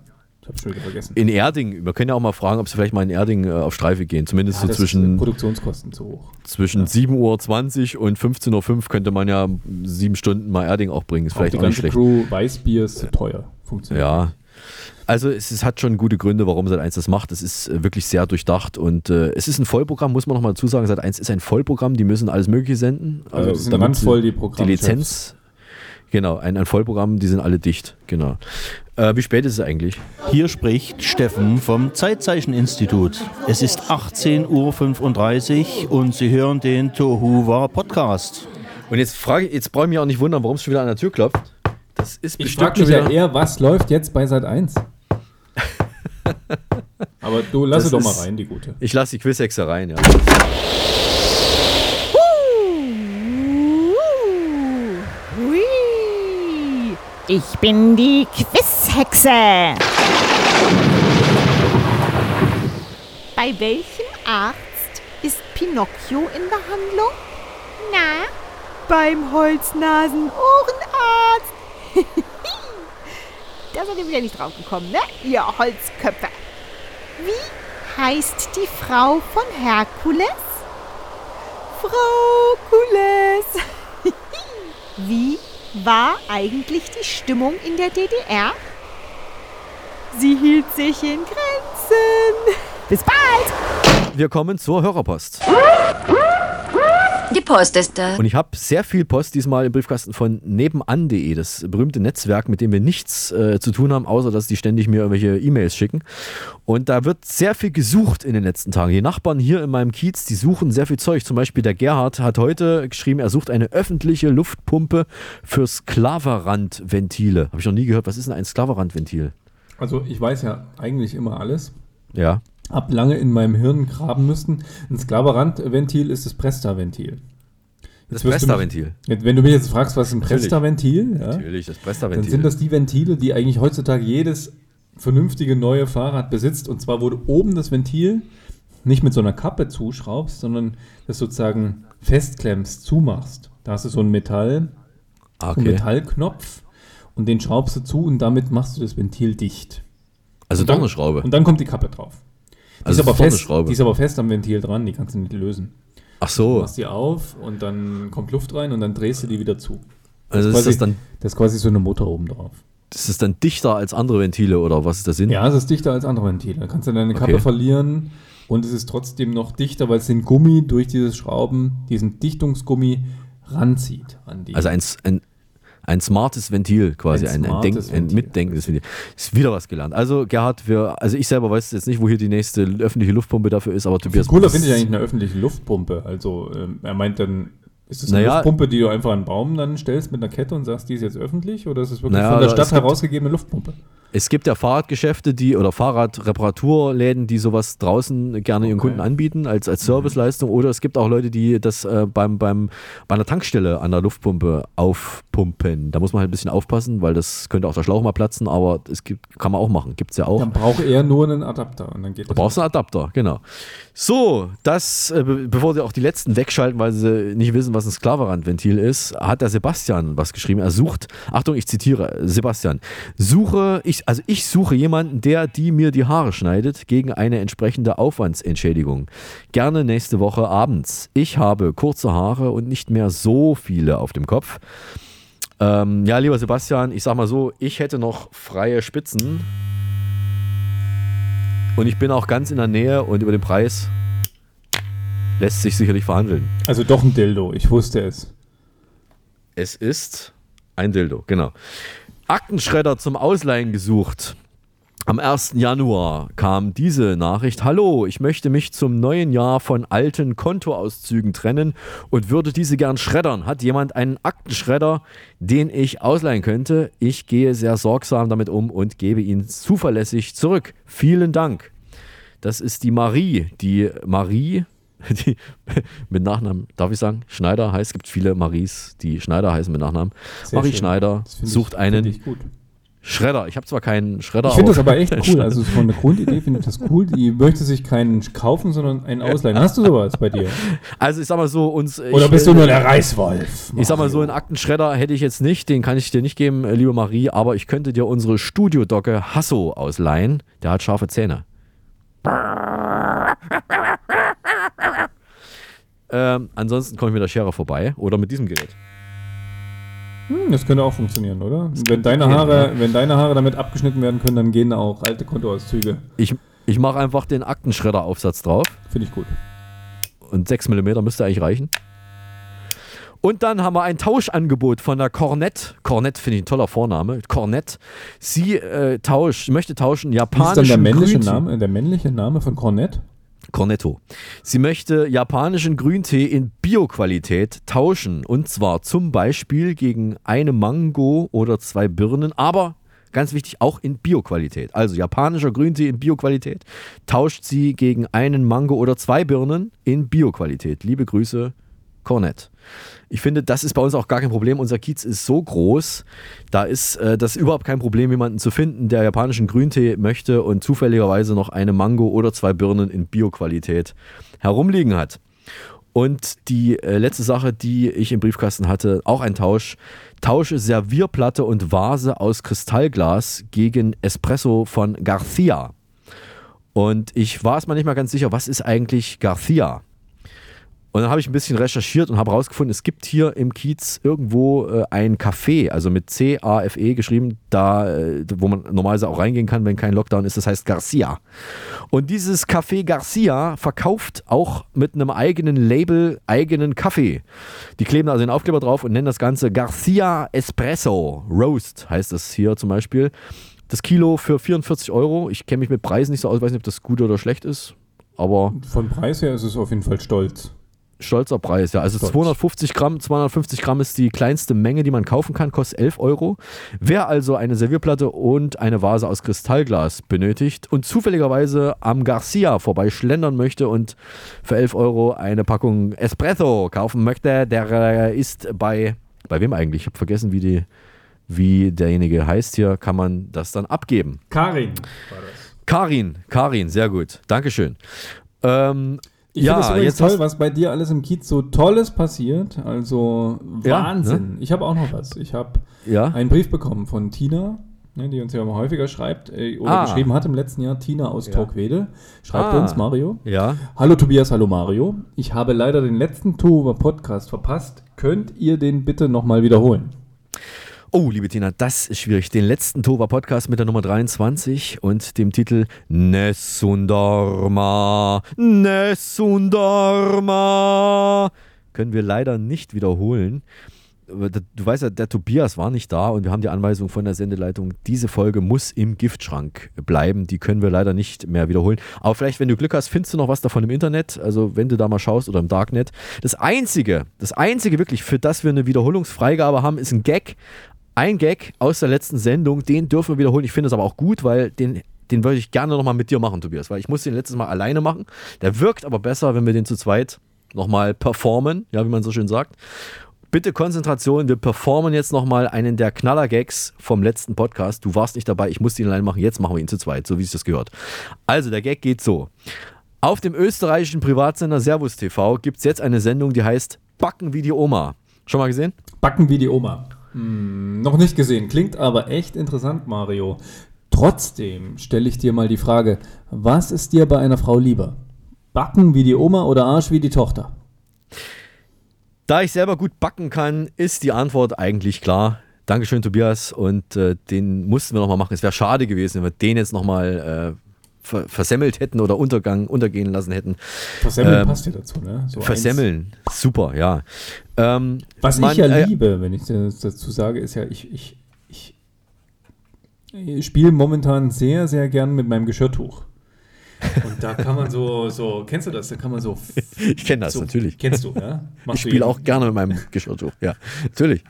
Speaker 13: Ich hab's schon wieder vergessen.
Speaker 1: In Erding, wir können ja auch mal fragen, ob sie vielleicht mal in Erding äh, auf Streife gehen. Zumindest
Speaker 13: Ja,
Speaker 1: so
Speaker 13: das
Speaker 1: zwischen,
Speaker 13: sind Produktionskosten zu hoch.
Speaker 1: zwischen 7.20 Uhr und 15.05 Uhr könnte man ja sieben Stunden mal Erding auch bringen. Ist
Speaker 13: Auch
Speaker 1: vielleicht
Speaker 13: die
Speaker 1: auch nicht
Speaker 13: ganze
Speaker 1: schlecht.
Speaker 13: Crew Weißbier ist zu teuer. Funktioniert.
Speaker 1: Ja. Also es, es hat schon gute Gründe, warum Sat1 das macht. Es ist äh, wirklich sehr durchdacht und äh, es ist ein Vollprogramm, muss man noch mal dazu sagen. Sat1 ist ein Vollprogramm, die müssen alles Mögliche senden.
Speaker 13: Also das sind
Speaker 1: damit
Speaker 13: randvoll
Speaker 1: sie
Speaker 13: die Programmchefs.
Speaker 1: Die Lizenz, genau, ein, ein Vollprogramm, die sind alle dicht, genau. Äh, wie spät ist es eigentlich?
Speaker 16: Hier spricht Steffen vom Zeitzeicheninstitut. Es ist 18.35 Uhr und Sie hören den Tohuwa Podcast.
Speaker 1: Und jetzt frage jetzt brauche ich mich auch nicht wundern, warum es schon wieder an der Tür klopft. Das ist
Speaker 13: Ich
Speaker 1: bestimmt
Speaker 13: frage mich
Speaker 1: schon
Speaker 13: ja
Speaker 1: wieder-
Speaker 13: eher, was läuft jetzt bei Sat 1? Aber du lass sie doch mal rein, die gute.
Speaker 1: Ich lasse die Quizhexe rein, ja.
Speaker 17: Ich bin die Quizhexe. Bei welchem Arzt ist Pinocchio in Behandlung? Na? Beim Holznasen-Ohrenarzt. da seid ihr wieder nicht drauf gekommen, ne? Ihr Holzköpfe. Wie heißt die Frau von Herkules? Frau Kules. Wie war eigentlich die Stimmung in der DDR? Sie hielt sich in Grenzen. Bis bald!
Speaker 1: Wir kommen zur Hörerpost.
Speaker 4: Die Post ist da.
Speaker 1: Und ich habe sehr viel Post diesmal im Briefkasten von nebenan.de, das berühmte Netzwerk, mit dem wir nichts äh, zu tun haben, außer dass die ständig mir irgendwelche E-Mails schicken. Und da wird sehr viel gesucht in den letzten Tagen. Die Nachbarn hier in meinem Kiez, die suchen sehr viel Zeug. Zum Beispiel der Gerhard hat heute geschrieben, er sucht eine öffentliche Luftpumpe für Sklaverandventile. Habe ich noch nie gehört. Was ist denn ein Sklaverandventil?
Speaker 13: Also ich weiß ja eigentlich immer alles.
Speaker 1: Ja.
Speaker 13: Hab lange in meinem Hirn graben müssen. Ein Sklaverandventil ist das Presta-Ventil.
Speaker 1: Das Presta-Ventil.
Speaker 13: Wenn du mich jetzt fragst, was ist ein. Presta-Ventil? Ja,
Speaker 1: Natürlich, das
Speaker 13: Dann
Speaker 1: Presta-Ventil.
Speaker 13: sind das die Ventile, die eigentlich heutzutage jedes vernünftige neue Fahrrad besitzt. Und zwar, wo du oben das Ventil nicht mit so einer Kappe zuschraubst, sondern das sozusagen festklemmst, zumachst. Da hast du so ein Metall,
Speaker 1: Ah,
Speaker 13: einen
Speaker 1: okay.
Speaker 13: Metallknopf und den schraubst du zu und damit machst du das Ventil dicht.
Speaker 1: Also
Speaker 13: und
Speaker 1: doch
Speaker 13: dann,
Speaker 1: eine Schraube.
Speaker 13: Und dann kommt die Kappe drauf. Die,
Speaker 1: Also
Speaker 13: ist aber
Speaker 1: ist eine
Speaker 13: fest,
Speaker 1: Schraube.
Speaker 13: die ist aber fest am Ventil dran, die kannst du nicht lösen.
Speaker 1: Ach
Speaker 13: Du
Speaker 1: so.
Speaker 13: machst die auf und dann kommt Luft rein und dann drehst du die wieder zu.
Speaker 1: Also ist
Speaker 13: quasi,
Speaker 1: das dann-
Speaker 13: das ist quasi so eine Mutter oben drauf.
Speaker 1: Das ist dann dichter als andere Ventile oder was ist der Sinn?
Speaker 13: Ja, es ist dichter als andere Ventile. Da kannst du deine Kappe
Speaker 1: Okay.
Speaker 13: verlieren und es ist trotzdem noch dichter, weil es den Gummi durch dieses Schrauben, diesen Dichtungsgummi ranzieht an die.
Speaker 1: Also ein, ein, ein smartes Ventil quasi,
Speaker 13: Ein
Speaker 1: ein, ein, Denk, ein
Speaker 13: Ventil.
Speaker 1: mitdenkendes Ventil. Ist wieder was gelernt. Also Gerhard, wir, also ich selber weiß jetzt nicht, wo hier die nächste öffentliche Luftpumpe dafür ist, aber Tobias...
Speaker 13: cooler finde ich eigentlich eine öffentliche Luftpumpe. Also ähm, er meint dann, ist es eine
Speaker 1: Naja-
Speaker 13: Luftpumpe, die du einfach an einen Baum dann stellst mit einer Kette und sagst, die ist jetzt öffentlich oder ist es wirklich
Speaker 1: Naja,
Speaker 13: von der
Speaker 1: also
Speaker 13: Stadt herausgegebene Luftpumpe?
Speaker 1: Es gibt ja Fahrradgeschäfte, die oder Fahrradreparaturläden, die sowas draußen gerne ihren Kunden anbieten als, als Serviceleistung. Oder es gibt auch Leute, die das äh, beim, beim, bei einer Tankstelle an der Luftpumpe aufpumpen. Da muss man halt ein bisschen aufpassen, weil das könnte auch der Schlauch mal platzen, aber es gibt, kann man auch machen. Gibt es ja auch.
Speaker 13: Dann braucht er nur einen Adapter und dann geht
Speaker 1: Du brauchst einen Adapter, genau. So, das, äh, be bevor sie auch die letzten wegschalten, weil sie nicht wissen, was ein Sklaverandventil ist, hat der Sebastian was geschrieben. Er sucht, Achtung, ich zitiere, Sebastian, suche, ich, also ich suche jemanden, der die mir die Haare schneidet, gegen eine entsprechende Aufwandsentschädigung. Gerne nächste Woche abends. Ich habe kurze Haare und nicht mehr so viele auf dem Kopf. Ähm, ja, lieber Sebastian, ich sag mal so, ich hätte noch freie Spitzen. Und ich bin auch ganz in der Nähe und über den Preis lässt sich sicherlich verhandeln.
Speaker 13: Also doch ein Dildo, ich wusste es.
Speaker 1: Es ist ein Dildo, genau. Aktenschredder zum Ausleihen gesucht. Am 1. Januar kam diese Nachricht. Hallo, ich möchte mich zum neuen Jahr von alten Kontoauszügen trennen und würde diese gern schreddern. Hat jemand einen Aktenschredder, den ich ausleihen könnte? Ich gehe sehr sorgsam damit um und gebe ihn zuverlässig zurück. Vielen Dank. Das ist die Marie. Die Marie, die mit Nachnamen, darf ich sagen, Schneider heißt, es gibt viele Maries, die Schneider heißen mit Nachnamen. Sehr Marie schön. Schneider sucht
Speaker 13: ich,
Speaker 1: einen Schredder. Ich habe zwar keinen Schredder.
Speaker 13: Ich finde das aber echt cool. Also von der Grundidee finde ich das cool. Die möchte sich keinen kaufen, sondern einen ausleihen. Hast du sowas bei dir?
Speaker 1: Also ich sag mal so, uns.
Speaker 13: Oder
Speaker 1: ich,
Speaker 13: bist du nur der Reißwolf?
Speaker 1: Mario. Ich sag mal so, einen Aktenschredder hätte ich jetzt nicht. Den kann ich dir nicht geben, äh, liebe Marie. Aber ich könnte dir unsere Studiodocke Hasso ausleihen. Der hat scharfe Zähne. Ähm, ansonsten komme ich mit der Schere vorbei oder mit diesem Gerät.
Speaker 13: Hm, das könnte auch funktionieren, oder? Wenn deine, Haare, wenn deine Haare damit abgeschnitten werden können, dann gehen da auch alte Kontoauszüge.
Speaker 1: Ich, ich mache einfach den Aktenschredderaufsatz drauf.
Speaker 13: Finde ich gut.
Speaker 1: Und 6 mm müsste eigentlich reichen. Und dann haben wir ein Tauschangebot von der Cornett. Cornett finde ich ein toller Vorname. Cornett. Sie äh, tauscht, möchte tauschen japanischen
Speaker 13: Ist dann der männliche, Name, der männliche Name von Cornett?
Speaker 1: Cornetto. Sie möchte japanischen Grüntee in Bioqualität tauschen. Und zwar zum Beispiel gegen eine Mango oder zwei Birnen, aber ganz wichtig, auch in Bioqualität. Also japanischer Grüntee in Bioqualität tauscht sie gegen einen Mango oder zwei Birnen in Bioqualität. Liebe Grüße, Cornett. Ich finde, das ist bei uns auch gar kein Problem. Unser Kiez ist so groß, da ist äh, das überhaupt kein Problem, jemanden zu finden, der japanischen Grüntee möchte und zufälligerweise noch eine Mango oder zwei Birnen in Bioqualität herumliegen hat. Und die äh, letzte Sache, die ich im Briefkasten hatte, auch ein Tausch. Tausche Servierplatte und Vase aus Kristallglas gegen Espresso von Garcia. Und ich war es mal nicht mal ganz sicher, was ist eigentlich Garcia? Und dann habe ich ein bisschen recherchiert und habe herausgefunden, es gibt hier im Kiez irgendwo äh, ein Café, also mit C-A-F-E geschrieben, da, äh, wo man normalerweise auch reingehen kann, wenn kein Lockdown ist. Das heißt Garcia. Und dieses Café Garcia verkauft auch mit einem eigenen Label eigenen Kaffee. Die kleben also den Aufkleber drauf und nennen das Ganze Garcia Espresso Roast, heißt das hier zum Beispiel. Das Kilo für 44 Euro. Ich kenne mich mit Preisen nicht so aus, weiß nicht, ob das gut oder schlecht ist. Aber.
Speaker 13: Von Preis her ist es auf jeden Fall stolz
Speaker 1: stolzer Preis, ja. Also Stolz. 250 Gramm, 250 Gramm ist die kleinste Menge, die man kaufen kann, kostet 11 Euro. Wer also eine Servierplatte und eine Vase aus Kristallglas benötigt und zufälligerweise am Garcia vorbeischlendern möchte und für 11 Euro eine Packung Espresso kaufen möchte, der äh, ist bei, bei wem eigentlich? Ich habe vergessen, wie die, wie derjenige heißt hier, kann man das dann abgeben.
Speaker 13: Karin war das.
Speaker 1: Karin, Karin, sehr gut. Dankeschön. Ähm,
Speaker 13: ich ja, finde es toll, was bei dir alles im Kiez so Tolles passiert. Also Wahnsinn. Ja, ne? Ich habe auch noch was. Ich habe ja? einen Brief bekommen von Tina, ne, die uns ja immer häufiger schreibt äh, oder ah. geschrieben hat im letzten Jahr. Tina aus ja. Torquede schreibt ah. uns, Mario.
Speaker 1: Ja.
Speaker 13: Hallo Tobias, hallo Mario. Ich habe leider den letzten Tour Podcast verpasst. Könnt ihr den bitte nochmal wiederholen?
Speaker 1: Oh, liebe Tina, das ist schwierig. Den letzten Tova-Podcast mit der Nummer 23 und dem Titel Nessundorma, Nessundorma können wir leider nicht wiederholen. Du weißt ja, der Tobias war nicht da und wir haben die Anweisung von der Sendeleitung, diese Folge muss im Giftschrank bleiben. Die können wir leider nicht mehr wiederholen. Aber vielleicht, wenn du Glück hast, findest du noch was davon im Internet. Also wenn du da mal schaust oder im Darknet. Das Einzige, das Einzige wirklich, für das wir eine Wiederholungsfreigabe haben, ist ein Gag ein Gag aus der letzten Sendung, den dürfen wir wiederholen. Ich finde es aber auch gut, weil den, den würde ich gerne nochmal mit dir machen, Tobias, weil ich musste den letztes Mal alleine machen. Der wirkt aber besser, wenn wir den zu zweit nochmal performen, ja, wie man so schön sagt. Bitte Konzentration, wir performen jetzt nochmal einen der Knaller-Gags vom letzten Podcast. Du warst nicht dabei, ich musste ihn alleine machen, jetzt machen wir ihn zu zweit, so wie es das gehört. Also, der Gag geht so. Auf dem österreichischen Privatsender Servus TV gibt es jetzt eine Sendung, die heißt Backen wie die Oma. Schon mal gesehen?
Speaker 13: Backen wie die Oma. Hm, noch nicht gesehen, klingt aber echt interessant, Mario. Trotzdem stelle ich dir mal die Frage, was ist dir bei einer Frau lieber? Backen wie die Oma oder Arsch wie die Tochter?
Speaker 1: Da ich selber gut backen kann, ist die Antwort eigentlich klar. Dankeschön, Tobias. Und äh, den mussten wir nochmal machen. Es wäre schade gewesen, wenn wir den jetzt nochmal äh, ver versemmelt hätten oder Untergang, untergehen lassen hätten.
Speaker 13: Versemmeln ähm, passt ja dazu, ne?
Speaker 1: So versemmeln, eins. super, ja.
Speaker 13: Ähm, Was man, ich ja äh, liebe, wenn ich das dazu sage, ist ja, ich, ich, ich, ich spiele momentan sehr, sehr gern mit meinem Geschirrtuch. Und da kann man so, so, kennst du das? Da kann man so.
Speaker 1: Ich kenne das
Speaker 13: so,
Speaker 1: natürlich.
Speaker 13: Kennst du, ja?
Speaker 1: Machst ich spiele auch gerne mit meinem Geschirrtuch, ja. Natürlich.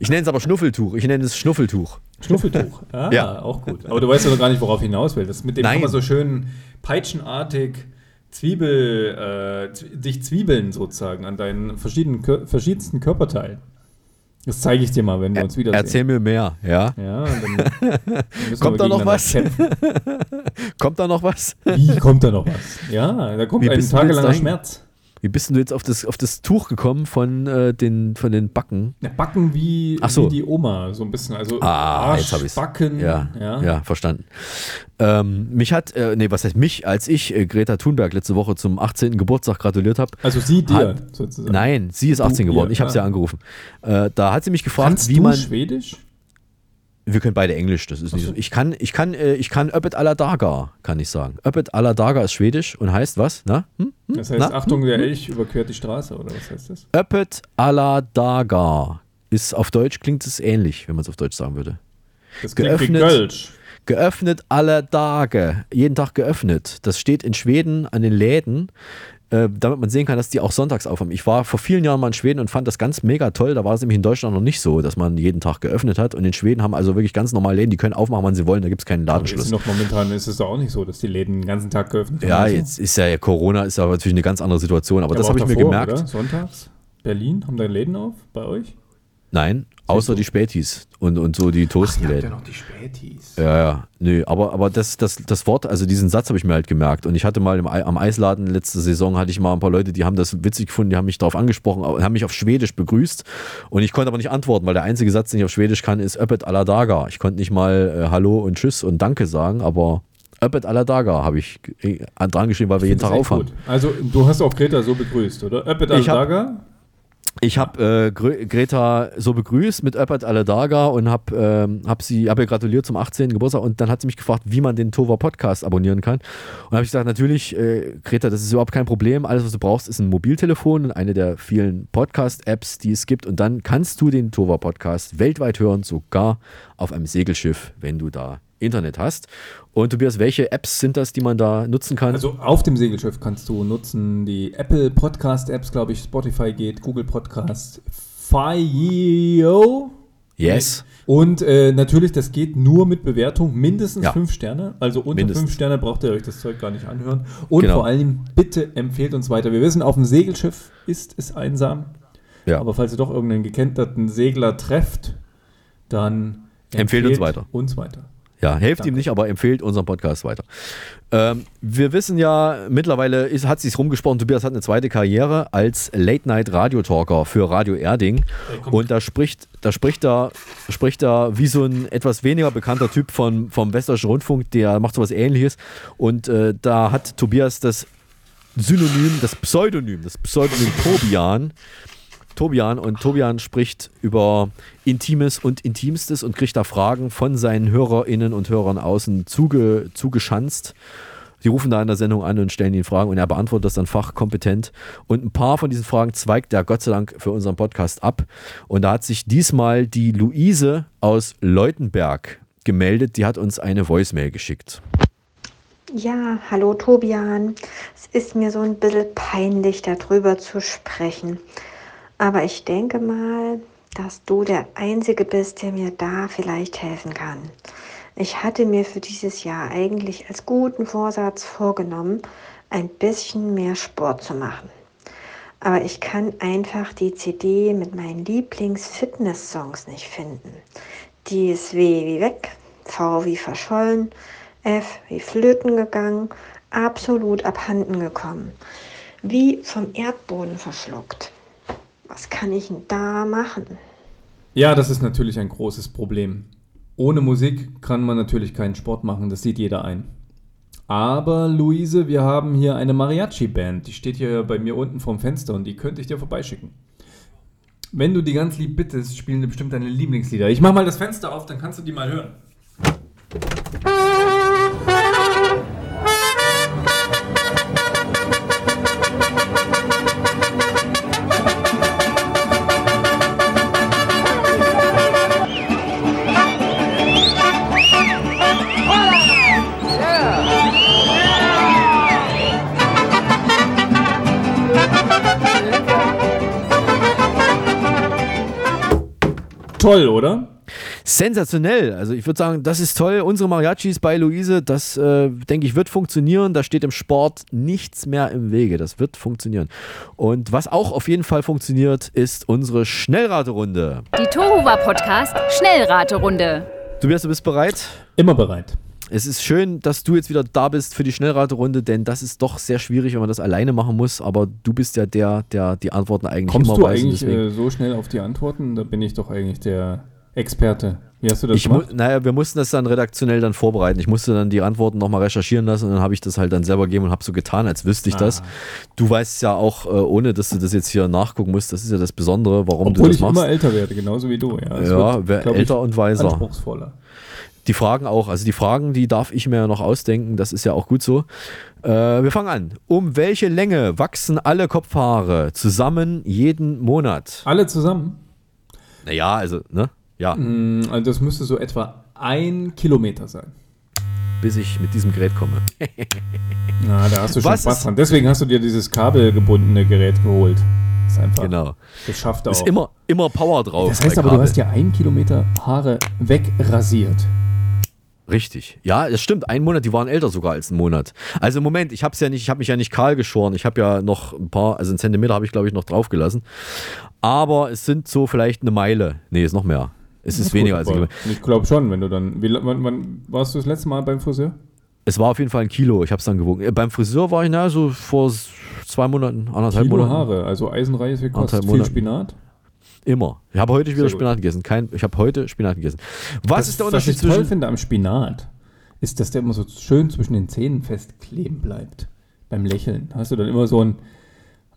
Speaker 1: Ich nenne es aber Schnuffeltuch. Ich nenne es Schnuffeltuch.
Speaker 13: Schnuffeltuch, ah, ja. auch gut. Aber du weißt ja noch gar nicht, worauf hinaus will. Das mit dem Nein. man so schön peitschenartig Zwiebel, äh, dich zwiebeln sozusagen an deinen verschiedenen, verschiedensten Körperteilen. Das zeige ich dir mal, wenn wir uns wieder
Speaker 1: Erzähl mir mehr, ja.
Speaker 13: Ja,
Speaker 1: kommt da noch was? kommt da noch was?
Speaker 13: Wie kommt da noch was? Ja, da kommt Wie ein tagelanger Schmerz.
Speaker 1: Wie bist du jetzt auf das, auf das Tuch gekommen von, äh, den, von den Backen?
Speaker 13: Ja, Backen wie,
Speaker 1: so.
Speaker 13: wie die Oma, so ein bisschen. Also
Speaker 1: ah, Arsch, jetzt habe ich
Speaker 13: Backen.
Speaker 1: Ja, ja. ja verstanden. Ähm, mich hat, äh, nee, was heißt mich, als ich äh, Greta Thunberg letzte Woche zum 18. Geburtstag gratuliert habe.
Speaker 13: Also sie dir
Speaker 1: hat, sozusagen? Nein, sie ist 18 du, geworden. Ihr, ich habe sie ja angerufen. Äh, da hat sie mich gefragt,
Speaker 13: Kannst
Speaker 1: wie man.
Speaker 13: Schwedisch?
Speaker 1: Wir können beide Englisch, das ist nicht so. Ich kann, ich kann, äh, ich kann Öppet alla Daga, kann ich sagen. Öppet alla Daga ist Schwedisch und heißt was? Na?
Speaker 13: Hm? Hm? Das heißt, Na? Achtung, der hm? Elch überquert die Straße, oder was heißt das?
Speaker 1: Öppet alla Daga ist auf Deutsch, klingt es ähnlich, wenn man es auf Deutsch sagen würde.
Speaker 13: Das klingt geöffnet, wie Kölsch.
Speaker 1: Geöffnet alle Tage, jeden Tag geöffnet. Das steht in Schweden an den Läden äh, damit man sehen kann, dass die auch sonntags aufhaben. Ich war vor vielen Jahren mal in Schweden und fand das ganz mega toll. Da war es nämlich in Deutschland noch nicht so, dass man jeden Tag geöffnet hat. Und in Schweden haben also wirklich ganz normal Läden, die können aufmachen, wann sie wollen, da gibt es keinen Ladenschluss.
Speaker 13: Ist noch momentan ist es doch auch nicht so, dass die Läden den ganzen Tag geöffnet
Speaker 1: haben. Ja, jetzt ist ja Corona, ist aber natürlich eine ganz andere Situation. Aber ja, das habe ich mir gemerkt. Oder?
Speaker 13: Sonntags? Berlin, haben da Läden auf bei euch?
Speaker 1: Nein, außer die Spätis und, und so die Toastläden.
Speaker 13: ja noch die Spätis.
Speaker 1: Ja, ja. Nö, aber, aber das, das, das Wort, also diesen Satz habe ich mir halt gemerkt. Und ich hatte mal im, am Eisladen letzte Saison, hatte ich mal ein paar Leute, die haben das witzig gefunden, die haben mich darauf angesprochen, haben mich auf Schwedisch begrüßt. Und ich konnte aber nicht antworten, weil der einzige Satz, den ich auf Schwedisch kann, ist Öppet alla daga. Ich konnte nicht mal äh, Hallo und Tschüss und Danke sagen, aber Öppet alla daga habe ich äh, dran geschrieben, weil wir jeden Tag aufhaben.
Speaker 13: Also du hast auch Greta so begrüßt, oder? Öppet alla daga?
Speaker 1: Ich habe äh, Greta so begrüßt mit Öppert Aledaga und habe ähm, hab sie hab ihr gratuliert zum 18. Geburtstag und dann hat sie mich gefragt, wie man den Tova Podcast abonnieren kann. Und habe ich gesagt, natürlich, äh, Greta, das ist überhaupt kein Problem. Alles, was du brauchst, ist ein Mobiltelefon und eine der vielen Podcast-Apps, die es gibt. Und dann kannst du den Tova Podcast weltweit hören, sogar auf einem Segelschiff, wenn du da Internet hast. Und Tobias, welche Apps sind das, die man da nutzen kann?
Speaker 13: Also auf dem Segelschiff kannst du nutzen die Apple Podcast Apps, glaube ich, Spotify geht, Google Podcast, Fio.
Speaker 1: Yes.
Speaker 13: Und äh, natürlich, das geht nur mit Bewertung, mindestens ja. fünf Sterne. Also unter mindestens. fünf Sterne braucht ihr euch das Zeug gar nicht anhören. Und genau. vor allem, bitte empfehlt uns weiter. Wir wissen, auf dem Segelschiff ist es einsam. Ja. Aber falls ihr doch irgendeinen gekenterten Segler trefft, dann
Speaker 1: empfehlt, empfehlt uns weiter.
Speaker 13: Uns weiter.
Speaker 1: Ja, helft Danke. ihm nicht, aber empfehlt unseren Podcast weiter. Ähm, wir wissen ja, mittlerweile ist, hat sich rumgesprochen, Tobias hat eine zweite Karriere als Late-Night-Radio-Talker für Radio Erding. Hey, und da spricht, da spricht er, spricht er wie so ein etwas weniger bekannter Typ von, vom Westdeutschen Rundfunk, der macht sowas ähnliches. Und äh, da hat Tobias das Synonym, das Pseudonym, das Pseudonym Tobian Tobian und Tobian spricht über Intimes und Intimstes und kriegt da Fragen von seinen HörerInnen und Hörern außen zuge, zugeschanzt. Die rufen da in der Sendung an und stellen ihn Fragen und er beantwortet das dann fachkompetent. Und ein paar von diesen Fragen zweigt er Gott sei Dank für unseren Podcast ab. Und da hat sich diesmal die Luise aus Leutenberg gemeldet. Die hat uns eine Voicemail geschickt.
Speaker 18: Ja, hallo Tobian. Es ist mir so ein bisschen peinlich, darüber zu sprechen. Aber ich denke mal, dass du der Einzige bist, der mir da vielleicht helfen kann. Ich hatte mir für dieses Jahr eigentlich als guten Vorsatz vorgenommen, ein bisschen mehr Sport zu machen. Aber ich kann einfach die CD mit meinen Lieblings-Fitness-Songs nicht finden. Die ist W wie weg, V wie verschollen, F wie flöten gegangen, absolut abhanden gekommen. Wie vom Erdboden verschluckt. Was kann ich denn da machen?
Speaker 13: Ja, das ist natürlich ein großes Problem. Ohne Musik kann man natürlich keinen Sport machen, das sieht jeder ein. Aber Luise, wir haben hier eine Mariachi-Band, die steht hier bei mir unten vorm Fenster und die könnte ich dir vorbeischicken. Wenn du die ganz lieb bittest, spielen die bestimmt deine Lieblingslieder. Ich mach mal das Fenster auf, dann kannst du die mal hören. Toll, oder?
Speaker 1: Sensationell. Also ich würde sagen, das ist toll. Unsere Mariachis bei Luise, das äh, denke ich wird funktionieren. Da steht im Sport nichts mehr im Wege. Das wird funktionieren. Und was auch auf jeden Fall funktioniert, ist unsere Schnellraterunde.
Speaker 4: Die Tohuwa Podcast Schnellraterunde.
Speaker 1: Tobias, du bist bereit?
Speaker 13: Immer bereit.
Speaker 1: Es ist schön, dass du jetzt wieder da bist für die Schnellraterunde, denn das ist doch sehr schwierig, wenn man das alleine machen muss. Aber du bist ja der, der die Antworten eigentlich
Speaker 13: Kommst
Speaker 1: immer
Speaker 13: du
Speaker 1: weiß.
Speaker 13: eigentlich äh, so schnell auf die Antworten? Da bin ich doch eigentlich der Experte. Wie hast du das
Speaker 1: ich
Speaker 13: gemacht?
Speaker 1: Naja, wir mussten das dann redaktionell dann vorbereiten. Ich musste dann die Antworten nochmal recherchieren lassen und dann habe ich das halt dann selber gegeben und habe so getan, als wüsste ich das.
Speaker 13: Ah.
Speaker 1: Du weißt ja auch, äh, ohne dass du das jetzt hier nachgucken musst, das ist ja das Besondere, warum
Speaker 13: Obwohl
Speaker 1: du das
Speaker 13: ich
Speaker 1: machst.
Speaker 13: immer älter werde, genauso wie du. Ja,
Speaker 1: Ja,
Speaker 13: wird,
Speaker 1: wer älter
Speaker 13: ich,
Speaker 1: und weiser.
Speaker 13: Anspruchsvoller.
Speaker 1: Die Fragen auch. Also die Fragen, die darf ich mir ja noch ausdenken. Das ist ja auch gut so. Äh, wir fangen an. Um welche Länge wachsen alle Kopfhaare zusammen jeden Monat?
Speaker 13: Alle zusammen?
Speaker 1: Naja, also, ne? Ja.
Speaker 13: Mm, Also das müsste so etwa ein Kilometer sein.
Speaker 1: Bis ich mit diesem Gerät komme.
Speaker 13: Na, da hast du schon
Speaker 1: Was
Speaker 13: Spaß dran. Deswegen hast du dir dieses kabelgebundene Gerät geholt. Ist einfach.
Speaker 1: Genau.
Speaker 13: Das schafft er
Speaker 1: Ist
Speaker 13: auch.
Speaker 1: immer, immer Power drauf.
Speaker 13: das heißt aber, du
Speaker 1: Kabel.
Speaker 13: hast ja ein Kilometer Haare wegrasiert.
Speaker 1: Richtig. Ja, das stimmt. Ein Monat, die waren älter sogar als ein Monat. Also im Moment, ich habe ja nicht, ich habe mich ja nicht kahl geschoren. Ich habe ja noch ein paar, also einen Zentimeter habe ich glaube ich noch draufgelassen. Aber es sind so vielleicht eine Meile. Nee, ist noch mehr. Es ist
Speaker 13: Gut,
Speaker 1: weniger als Kilometer.
Speaker 13: Ich glaube schon, wenn du dann. Wie, wann, wann warst du das letzte Mal beim Friseur?
Speaker 1: Es war auf jeden Fall ein Kilo. Ich habe es dann gewogen. Äh, Beim Friseur war ich na so vor zwei Monaten, anderthalb
Speaker 13: Kilo
Speaker 1: Monaten.
Speaker 13: Haare, also eisenreiche Kost. Viel. Spinat.
Speaker 1: Immer. Ich habe heute wieder
Speaker 13: Sehr gut.
Speaker 1: Spinat gegessen. Kein, ich habe heute Spinat gegessen. Was
Speaker 13: das,
Speaker 1: ist der
Speaker 13: Was
Speaker 1: Unterschied
Speaker 13: ich toll
Speaker 1: zwischen
Speaker 13: finde am Spinat, ist, dass der immer so schön zwischen den Zähnen festkleben bleibt. Beim Lächeln. Hast du dann immer so ein.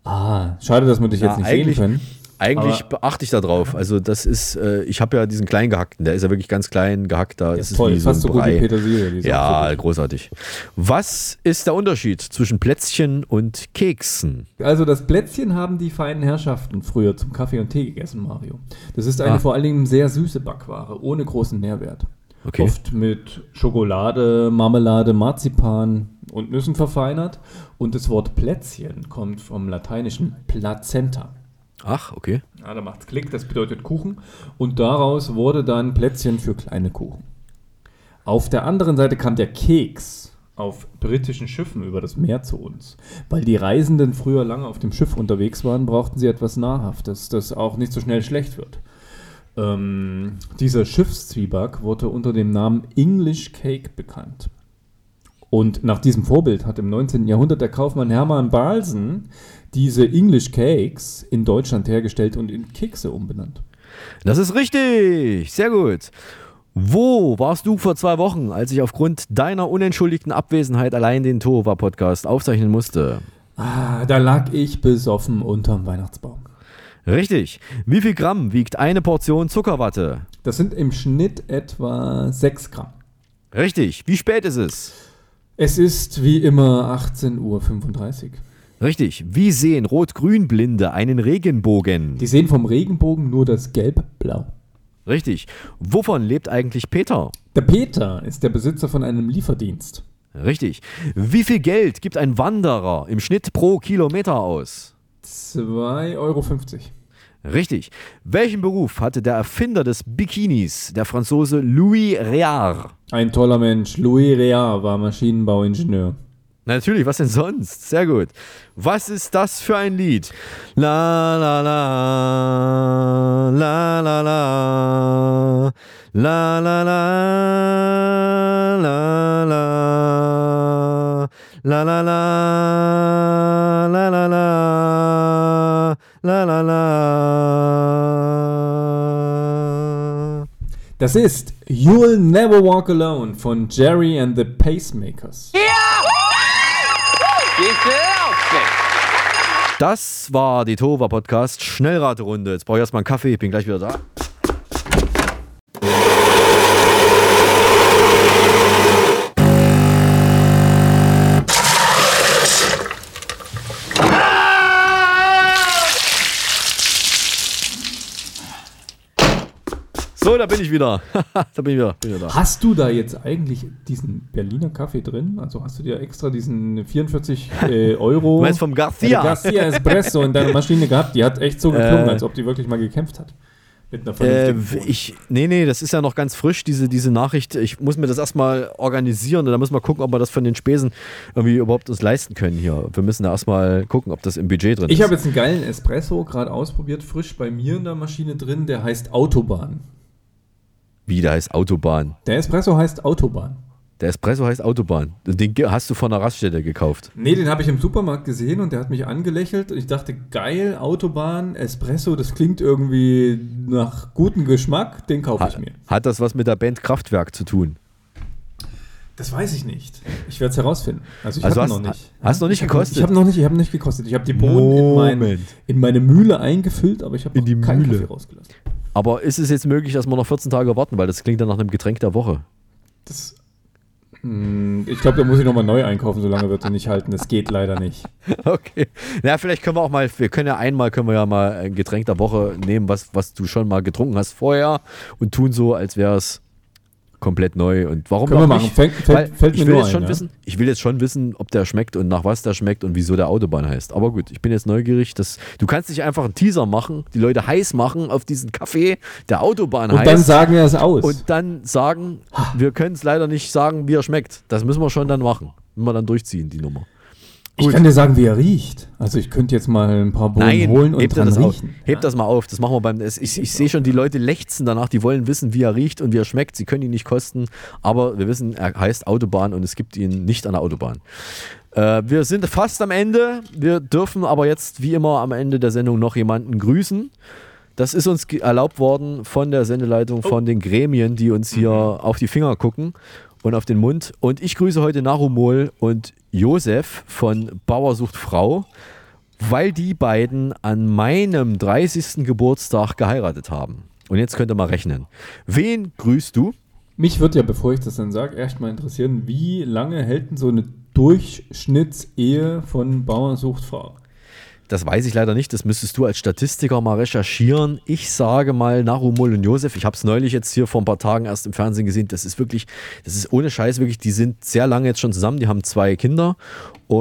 Speaker 13: Ah, schade, dass wir dich
Speaker 1: Ja,
Speaker 13: jetzt nicht sehen können.
Speaker 1: Eigentlich
Speaker 13: Aber-
Speaker 1: beachte ich da drauf. Also das ist, äh, ich habe ja diesen kleinen gehackten, der ist ja wirklich ganz klein gehackt da.
Speaker 13: ist toll, fast so gut wie Petersilie, die ist
Speaker 1: Ja,
Speaker 13: so
Speaker 1: großartig. Was ist der Unterschied zwischen Plätzchen und Keksen?
Speaker 13: Also das Plätzchen haben die feinen Herrschaften früher zum Kaffee und Tee gegessen, Mario. Das ist eine
Speaker 1: Ah.
Speaker 13: vor allen Dingen sehr süße Backware, ohne großen Nährwert.
Speaker 1: Okay.
Speaker 13: Oft mit Schokolade, Marmelade, Marzipan und Nüssen verfeinert. Und das Wort Plätzchen kommt vom lateinischen Plazenta.
Speaker 1: Ach, okay.
Speaker 13: Ja, da macht's Klick, das bedeutet Kuchen. Und daraus wurde dann Plätzchen für kleine Kuchen. Auf der anderen Seite kam der Keks auf britischen Schiffen über das Meer zu uns. Weil die Reisenden früher lange auf dem Schiff unterwegs waren, brauchten sie etwas Nahrhaftes, das auch nicht so schnell schlecht wird. Ähm, dieser Schiffszwieback wurde unter dem Namen English Cake bekannt. Und nach diesem Vorbild hat im 19. Jahrhundert der Kaufmann Hermann Balsen diese English Cakes in Deutschland hergestellt und in Kekse umbenannt.
Speaker 1: Das ist richtig. Sehr gut. Wo warst du vor zwei Wochen, als ich aufgrund deiner unentschuldigten Abwesenheit allein den Tova-Podcast aufzeichnen musste?
Speaker 13: Ah, da lag ich besoffen unterm Weihnachtsbaum.
Speaker 1: Richtig. Wie viel Gramm wiegt eine Portion Zuckerwatte?
Speaker 13: Das sind im Schnitt etwa 6 Gramm.
Speaker 1: Richtig. Wie spät ist es?
Speaker 13: Es ist wie immer 18.35 Uhr.
Speaker 1: Richtig. Wie sehen Rot-Grün-Blinde einen Regenbogen?
Speaker 13: Die sehen vom Regenbogen nur das Gelb-Blau.
Speaker 1: Richtig. Wovon lebt eigentlich Peter?
Speaker 13: Der Peter ist der Besitzer von einem Lieferdienst.
Speaker 1: Richtig. Wie viel Geld gibt ein Wanderer im Schnitt pro Kilometer aus?
Speaker 13: 2,50 Euro.
Speaker 1: Richtig. Welchen Beruf hatte der Erfinder des Bikinis, der Franzose Louis Réard?
Speaker 13: Ein toller Mensch. Louis Réard war Maschinenbauingenieur.
Speaker 1: Na, Natürlich, was denn sonst? Sehr gut. Was ist das für ein Lied? La la la la la la la la la la la la la la la la la la la la
Speaker 13: Das ist You'll Never Walk Alone von Jerry and the Pacemakers.
Speaker 1: Das war die Tova Podcast Schnellraterunde. Jetzt brauche ich erstmal einen Kaffee, ich bin gleich wieder da. Da bin ich wieder. da bin ich wieder, bin wieder da.
Speaker 13: Hast du da jetzt eigentlich diesen Berliner Kaffee drin? Also hast du dir extra diesen 44 äh, Euro
Speaker 1: Du meinst vom Garcia?
Speaker 13: Äh, Garcia Espresso in deiner Maschine gehabt? Die hat echt so geklungen,
Speaker 1: Äh.
Speaker 13: als ob die wirklich mal gekämpft hat.
Speaker 1: Äh, ich, nee, nee, das ist ja noch ganz frisch, diese, diese Nachricht. Ich muss mir das erstmal organisieren und dann müssen wir gucken, ob wir das von den Spesen irgendwie überhaupt uns leisten können hier. Wir müssen da erstmal gucken, ob das im Budget drin
Speaker 13: ich
Speaker 1: ist.
Speaker 13: Ich habe jetzt einen geilen Espresso gerade ausprobiert, frisch bei mir in der Maschine drin, der heißt Autobahn.
Speaker 1: Wie, der heißt Autobahn?
Speaker 13: Der Espresso heißt Autobahn.
Speaker 1: Der Espresso heißt Autobahn. Den hast du von der Raststätte gekauft.
Speaker 13: Nee, den habe ich im Supermarkt gesehen und der hat mich angelächelt und ich dachte, geil, Autobahn, Espresso, das klingt irgendwie nach gutem Geschmack, den kaufe ich mir.
Speaker 1: Hat das was mit der Band Kraftwerk zu tun?
Speaker 13: Das weiß ich nicht. Ich werde es herausfinden. Also ich
Speaker 1: also
Speaker 13: habe
Speaker 1: noch
Speaker 13: nicht.
Speaker 1: Hast du noch nicht
Speaker 13: ich
Speaker 1: gekostet?
Speaker 13: Hab, ich habe noch nicht, ich habe nicht gekostet. Ich habe die Bohnen in, mein, in, meine Mühle eingefüllt, aber ich habe
Speaker 1: die
Speaker 13: keinen
Speaker 1: Mühle.
Speaker 13: Kaffee rausgelassen.
Speaker 1: Aber ist es jetzt möglich, dass wir noch 14 Tage warten, weil das klingt dann nach einem Getränk der Woche?
Speaker 13: Das hm, ich glaube, da muss ich nochmal neu einkaufen, solange wird er nicht halten. Das geht leider nicht.
Speaker 1: Okay. Na, vielleicht können wir auch mal, wir können ja einmal, können wir ja mal ein Getränk der Woche nehmen, was, was du schon mal getrunken hast vorher und tun so, als wäre es komplett neu. Und warum
Speaker 13: Können wir machen. Fällt, fällt, fällt
Speaker 1: ich
Speaker 13: mir
Speaker 1: will jetzt
Speaker 13: ein,
Speaker 1: schon
Speaker 13: ja?
Speaker 1: wissen, ich will jetzt schon wissen, ob der schmeckt und nach was der schmeckt und wieso der Autobahn heißt. Aber gut, ich bin jetzt neugierig. Dass, du kannst nicht einfach einen Teaser machen, die Leute heiß machen auf diesen Kaffee, der Autobahn
Speaker 13: Und
Speaker 1: heißt.
Speaker 13: dann sagen wir es aus.
Speaker 1: Und dann sagen, wir können es leider nicht sagen, wie er schmeckt. Das müssen wir schon dann machen. Müssen wir dann durchziehen, die Nummer.
Speaker 13: Ich kann dir sagen, wie er riecht. Also ich könnte jetzt mal ein paar Bohnen
Speaker 1: Nein,
Speaker 13: holen und
Speaker 1: hebt
Speaker 13: dran
Speaker 1: das
Speaker 13: riechen.
Speaker 1: Auf. Hebt das mal auf. Das machen wir beim. Ich, ich, ich sehe schon, die Leute lechzen danach. Die wollen wissen, wie er riecht und wie er schmeckt. Sie können ihn nicht kosten. Aber wir wissen, er heißt Autobahn und es gibt ihn nicht an der Autobahn. Äh, wir sind fast am Ende. Wir dürfen aber jetzt, wie immer, am Ende der Sendung noch jemanden grüßen. Das ist uns erlaubt worden von der Sendeleitung, von den Gremien, die uns hier auf die Finger gucken und auf den Mund. Und ich grüße heute Narumol und Josef von Bauersucht Frau, weil die beiden an meinem 30. Geburtstag geheiratet haben. Und jetzt könnt ihr mal rechnen. Wen grüßt du?
Speaker 13: Mich würde ja, bevor ich das dann sage, erst mal interessieren, wie lange hält denn so eine Durchschnittsehe von Bauernsucht Frau?
Speaker 1: Das weiß ich leider nicht. Das müsstest du als Statistiker mal recherchieren. Ich sage mal Narumol und Josef. Ich habe es neulich jetzt hier vor ein paar Tagen erst im Fernsehen gesehen. Das ist wirklich, das ist ohne Scheiß wirklich. Die sind sehr lange jetzt schon zusammen. Die haben zwei Kinder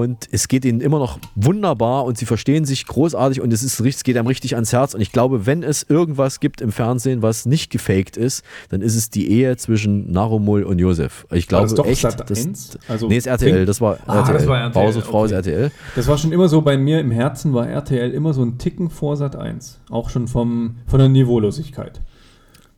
Speaker 1: und es geht ihnen immer noch wunderbar und sie verstehen sich großartig und es, ist, es geht einem richtig ans Herz. Und ich glaube, wenn es irgendwas gibt im Fernsehen, was nicht gefaked ist, dann ist es die Ehe zwischen Narumol und Josef. Ich glaube
Speaker 13: das doch
Speaker 1: echt.
Speaker 13: Sat.
Speaker 1: Das,
Speaker 13: 1? Also
Speaker 1: nee, ist RTL. Das war
Speaker 13: Ah,
Speaker 1: RTL.
Speaker 13: das war RTL,
Speaker 1: Frau ist
Speaker 13: okay.
Speaker 1: RTL.
Speaker 13: Das war schon immer so bei mir im Herzen, war RTL immer so ein Ticken vor Sat 1. Auch schon vom, von der Niveaulosigkeit.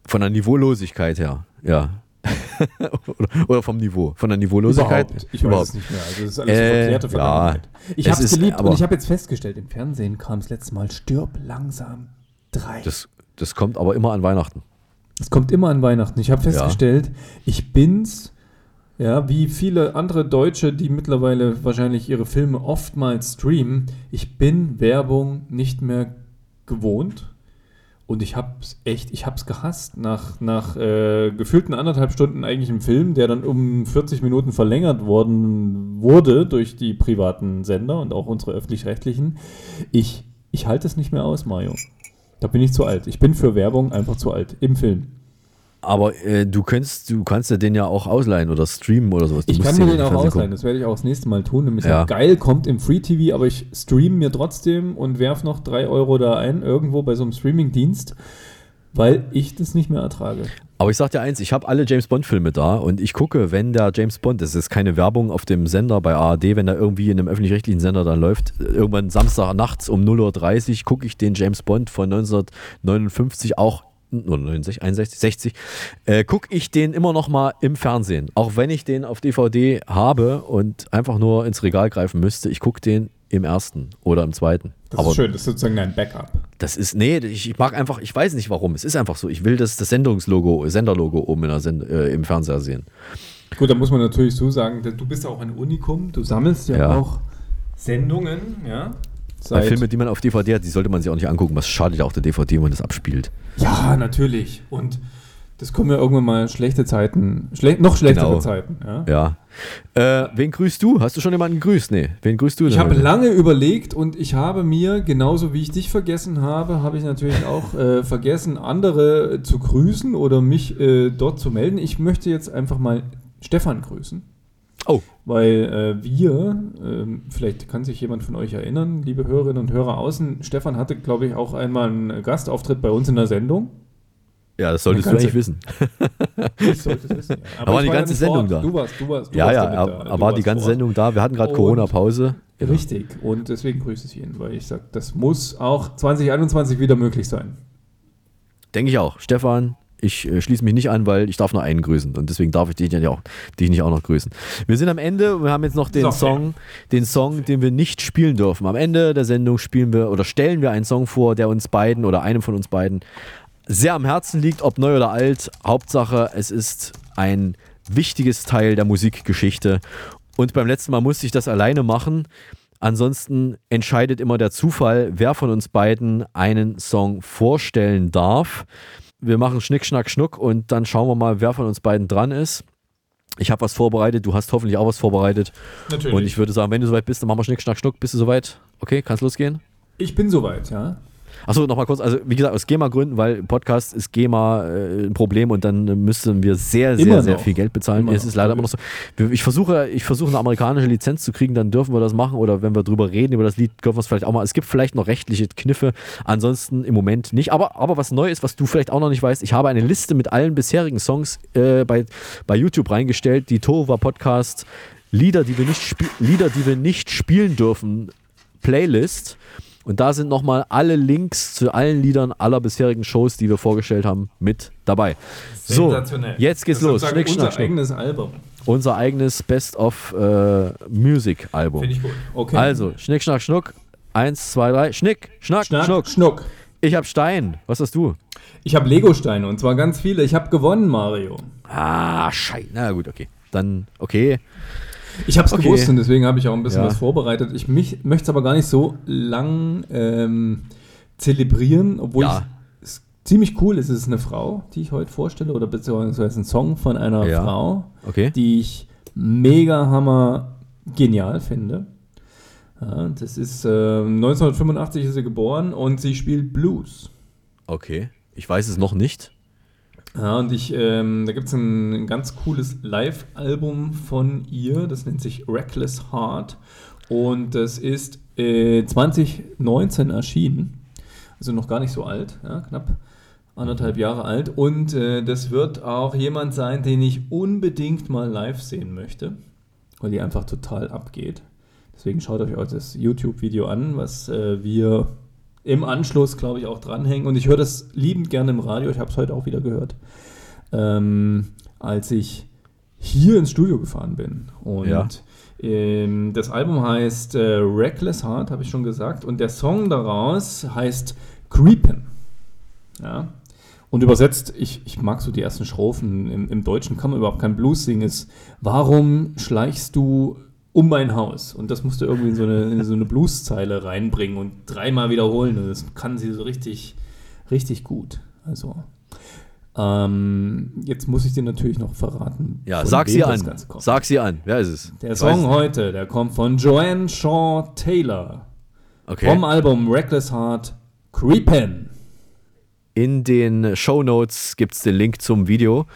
Speaker 1: Von der Niveaulosigkeit her, ja. oder, vom Niveau. Von der Niveaulosigkeit.
Speaker 13: Überhaupt. Ich weiß es nicht mehr. Also das ist alles
Speaker 1: Äh,
Speaker 13: verklärte Vergangenheit. ich habe es geliebt und ich habe jetzt festgestellt, im Fernsehen kam es letztes Mal Stirb langsam 3.
Speaker 1: Das, das kommt aber immer an Weihnachten.
Speaker 13: Es kommt immer an Weihnachten. Ich habe
Speaker 1: Ja.
Speaker 13: festgestellt, ich bin's, ja, wie viele andere Deutsche, die mittlerweile wahrscheinlich ihre Filme oftmals streamen, ich bin Werbung nicht mehr gewohnt. Und ich hab's echt, ich hab's gehasst. Nach, nach äh, gefühlten anderthalb Stunden eigentlich im Film, der dann um 40 Minuten verlängert worden wurde durch die privaten Sender und auch unsere öffentlich-rechtlichen. Ich, ich halte es nicht mehr aus, Mario. Da bin ich zu alt. Ich bin für Werbung einfach zu alt. Im Film.
Speaker 1: Aber äh, du kannst, du kannst ja den ja auch ausleihen oder streamen oder sowas. Du
Speaker 13: Ich kann mir
Speaker 1: im
Speaker 13: den auch
Speaker 1: Fernsehen
Speaker 13: ausleihen,
Speaker 1: gucken.
Speaker 13: das werde ich auch das nächste Mal tun. Nämlich
Speaker 1: Ja.
Speaker 13: geil, kommt im Free TV, aber ich streame mir trotzdem und werf noch 3 Euro da ein, irgendwo bei so einem Streaming-Dienst, weil ich das nicht mehr ertrage.
Speaker 1: Aber ich sag dir eins, ich habe alle James Bond-Filme da und ich gucke, wenn der James Bond, das ist keine Werbung auf dem Sender bei ARD, wenn der irgendwie in einem öffentlich-rechtlichen Sender dann läuft, irgendwann Samstag nachts um 0.30 Uhr gucke ich den James Bond von 1959 auch oder 69, 61, 60, äh, gucke ich den immer noch mal im Fernsehen. Auch wenn ich den auf DVD habe und einfach nur ins Regal greifen müsste, ich gucke den im ersten oder im zweiten.
Speaker 13: Das ist schön, das ist sozusagen dein Backup.
Speaker 1: Das ist, nee, ich, ich mag einfach, ich weiß nicht warum. Es ist einfach so. Ich will das, das Sendungslogo, Senderlogo oben in der Send, äh, im Fernseher sehen.
Speaker 13: Gut, da muss man natürlich so sagen, du bist auch ein Unikum, du sammelst ja,
Speaker 1: Ja.
Speaker 13: auch Sendungen, ja. Seit-
Speaker 1: Filme, die man auf DVD hat, die sollte man sich auch nicht angucken. Was schadet ja auch der DVD, wenn man das abspielt.
Speaker 13: Ja, natürlich. Und das kommen ja irgendwann mal schlechte Zeiten, schle noch schlechtere
Speaker 1: Genau.
Speaker 13: Zeiten. Ja.
Speaker 1: Ja. Äh, wen grüßt du? Hast du schon jemanden gegrüßt? Nee. Wen grüßt du denn?
Speaker 13: Ich habe lange überlegt und ich habe mir, genauso wie ich dich vergessen habe, habe ich natürlich auch äh, vergessen, andere zu grüßen oder mich äh, dort zu melden. Ich möchte jetzt einfach mal Stefan grüßen.
Speaker 1: Oh.
Speaker 13: Weil äh, wir, ähm, vielleicht kann sich jemand von euch erinnern, liebe Hörerinnen und Hörer außen, Stefan hatte, glaube ich, auch einmal einen Gastauftritt bei uns in der Sendung.
Speaker 1: Ja, das solltest du eigentlich wissen.
Speaker 13: ich sollte es wissen. Ja.
Speaker 1: war die ganze
Speaker 13: ja
Speaker 1: Sendung da.
Speaker 13: Du warst, du warst, du
Speaker 1: ja,
Speaker 13: warst
Speaker 1: ja,
Speaker 13: da.
Speaker 1: da war die ganze Sendung da. Wir hatten gerade Corona-Pause.
Speaker 13: Genau. Richtig. Und deswegen grüße ich ihn, weil ich sage, das muss auch 2021 wieder möglich sein.
Speaker 1: Denke ich auch. Stefan, ich äh, schließe mich nicht an, weil ich darf nur einen grüßen und deswegen darf ich dich, ja auch, dich nicht auch noch grüßen. Wir sind am Ende, wir haben jetzt noch den so, Song, den Song, den wir nicht spielen dürfen. Am Ende der Sendung spielen wir oder stellen wir einen Song vor, der uns beiden oder einem von uns beiden sehr am Herzen liegt, ob neu oder alt. Hauptsache, es ist ein wichtiges Teil der Musikgeschichte. Und beim letzten Mal musste ich das alleine machen. Ansonsten entscheidet immer der Zufall, wer von uns beiden einen Song vorstellen darf. Wir machen Schnick, Schnack, Schnuck und dann schauen wir mal, wer von uns beiden dran ist. Ich habe was vorbereitet, du hast hoffentlich auch was vorbereitet.
Speaker 13: Natürlich.
Speaker 1: Und ich würde sagen, wenn du soweit bist, dann machen wir Schnick, Schnack, Schnuck. Bist du soweit? Okay, kannst losgehen?
Speaker 13: Ich bin soweit, ja.
Speaker 1: Achso, nochmal kurz, also wie gesagt, aus GEMA-Gründen, weil Podcast ist GEMA äh, ein Problem und dann müssten wir sehr, sehr, immer sehr noch. viel Geld bezahlen. Immer es ist leider immer noch so. Ich versuche, ich versuche eine amerikanische Lizenz zu kriegen, dann dürfen wir das machen oder wenn wir drüber reden, über das Lied, dürfen wir es vielleicht auch mal. Es gibt vielleicht noch rechtliche Kniffe, ansonsten im Moment nicht. Aber, aber was neu ist, was du vielleicht auch noch nicht weißt, ich habe eine Liste mit allen bisherigen Songs äh, bei, bei YouTube reingestellt, die Tova Podcast Lieder, die wir nicht Lieder, die wir nicht spielen dürfen, Playlist. Und da sind nochmal alle Links zu allen Liedern aller bisherigen Shows, die wir vorgestellt haben, mit dabei. So, jetzt geht's los.
Speaker 13: Schnick, unser schnack, eigenes Album.
Speaker 1: Unser eigenes Best of äh, Music Album.
Speaker 13: Finde ich gut. Okay.
Speaker 1: Also, Schnick, Schnack, Schnuck. Eins, zwei, drei. Schnick, Schnack, Schnack Schnuck.
Speaker 13: Schnuck.
Speaker 1: Ich habe Stein. Was hast du?
Speaker 13: Ich habe Lego-Steine und zwar ganz viele. Ich habe gewonnen, Mario.
Speaker 1: Ah, scheiße. Na gut, okay. Dann, okay.
Speaker 13: Ich habe es okay. gewusst und deswegen habe ich auch ein bisschen ja. was vorbereitet. Ich möchte es aber gar nicht so lang ähm, zelebrieren, obwohl ja. es ziemlich cool ist. Es ist eine Frau, die ich heute vorstelle, oder beziehungsweise ein Song von einer ja. Frau,
Speaker 1: okay.
Speaker 13: die ich mega hammer genial finde. Das ist äh, 1985 ist sie geboren und sie spielt Blues.
Speaker 1: Okay, ich weiß es noch nicht.
Speaker 13: Ja, und ich, ähm, da gibt es ein ganz cooles Live-Album von ihr, das nennt sich Reckless Heart. Und das ist äh, 2019 erschienen. Also noch gar nicht so alt, ja, knapp anderthalb Jahre alt. Und äh, das wird auch jemand sein, den ich unbedingt mal live sehen möchte, weil die einfach total abgeht. Deswegen schaut euch auch das YouTube-Video an, was äh, wir im Anschluss, glaube ich, auch dranhängen. Und ich höre das liebend gerne im Radio. Ich habe es heute auch wieder gehört, ähm, als ich hier ins Studio gefahren bin. Und ja. ähm, das Album heißt äh, Reckless Heart, habe ich schon gesagt. Und der Song daraus heißt Creepin'. Ja. Und übersetzt, ich, ich mag so die ersten Strophen, im, im Deutschen kann man überhaupt kein Blues singen, ist, warum schleichst du um mein Haus. Und das musst du irgendwie in so eine, in so eine Blueszeile reinbringen und dreimal wiederholen. Und das kann sie so richtig, richtig gut. Also, ähm, jetzt muss ich dir natürlich noch verraten.
Speaker 1: Ja, sag sie an. Sag sie an. Wer ist es?
Speaker 13: Der ich Song heute, der kommt von Joanne Shaw Taylor. Okay. Vom Album Reckless Heart Creepin'.
Speaker 1: In den Show Notes gibt es den Link zum Video.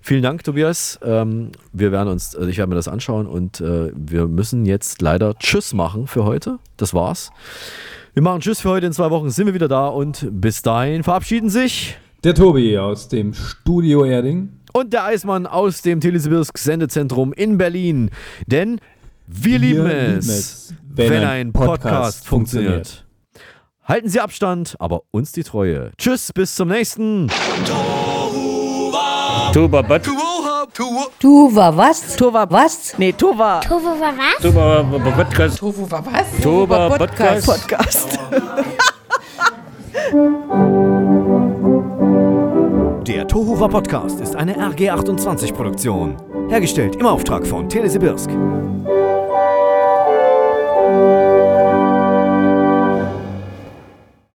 Speaker 1: Vielen Dank, Tobias. Ähm, wir werden uns, also ich werde mir das anschauen und äh, wir müssen jetzt leider Tschüss machen für heute. Das war's. Wir machen Tschüss für heute. In zwei Wochen sind wir wieder da und bis dahin verabschieden sich
Speaker 13: der Tobi aus dem Studio Erding
Speaker 1: und der Eismann aus dem Telesibirsk Sendezentrum in Berlin. Denn wir, wir lieben es, es wenn, wenn, ein Podcast, Podcast funktioniert. funktioniert. Halten Sie Abstand, aber uns die Treue. Tschüss, bis zum nächsten.
Speaker 19: Tuba was?
Speaker 20: Tuba was?
Speaker 19: Tuba
Speaker 20: was?
Speaker 19: Nee, Tuba.
Speaker 11: Tuba was?
Speaker 19: Tuba Podcast.
Speaker 20: Tuba was?
Speaker 19: Tuba Podcast.
Speaker 20: Podcast.
Speaker 1: Der Tohuwa Podcast ist eine RG28-Produktion. Hergestellt im Auftrag von Telesibirsk.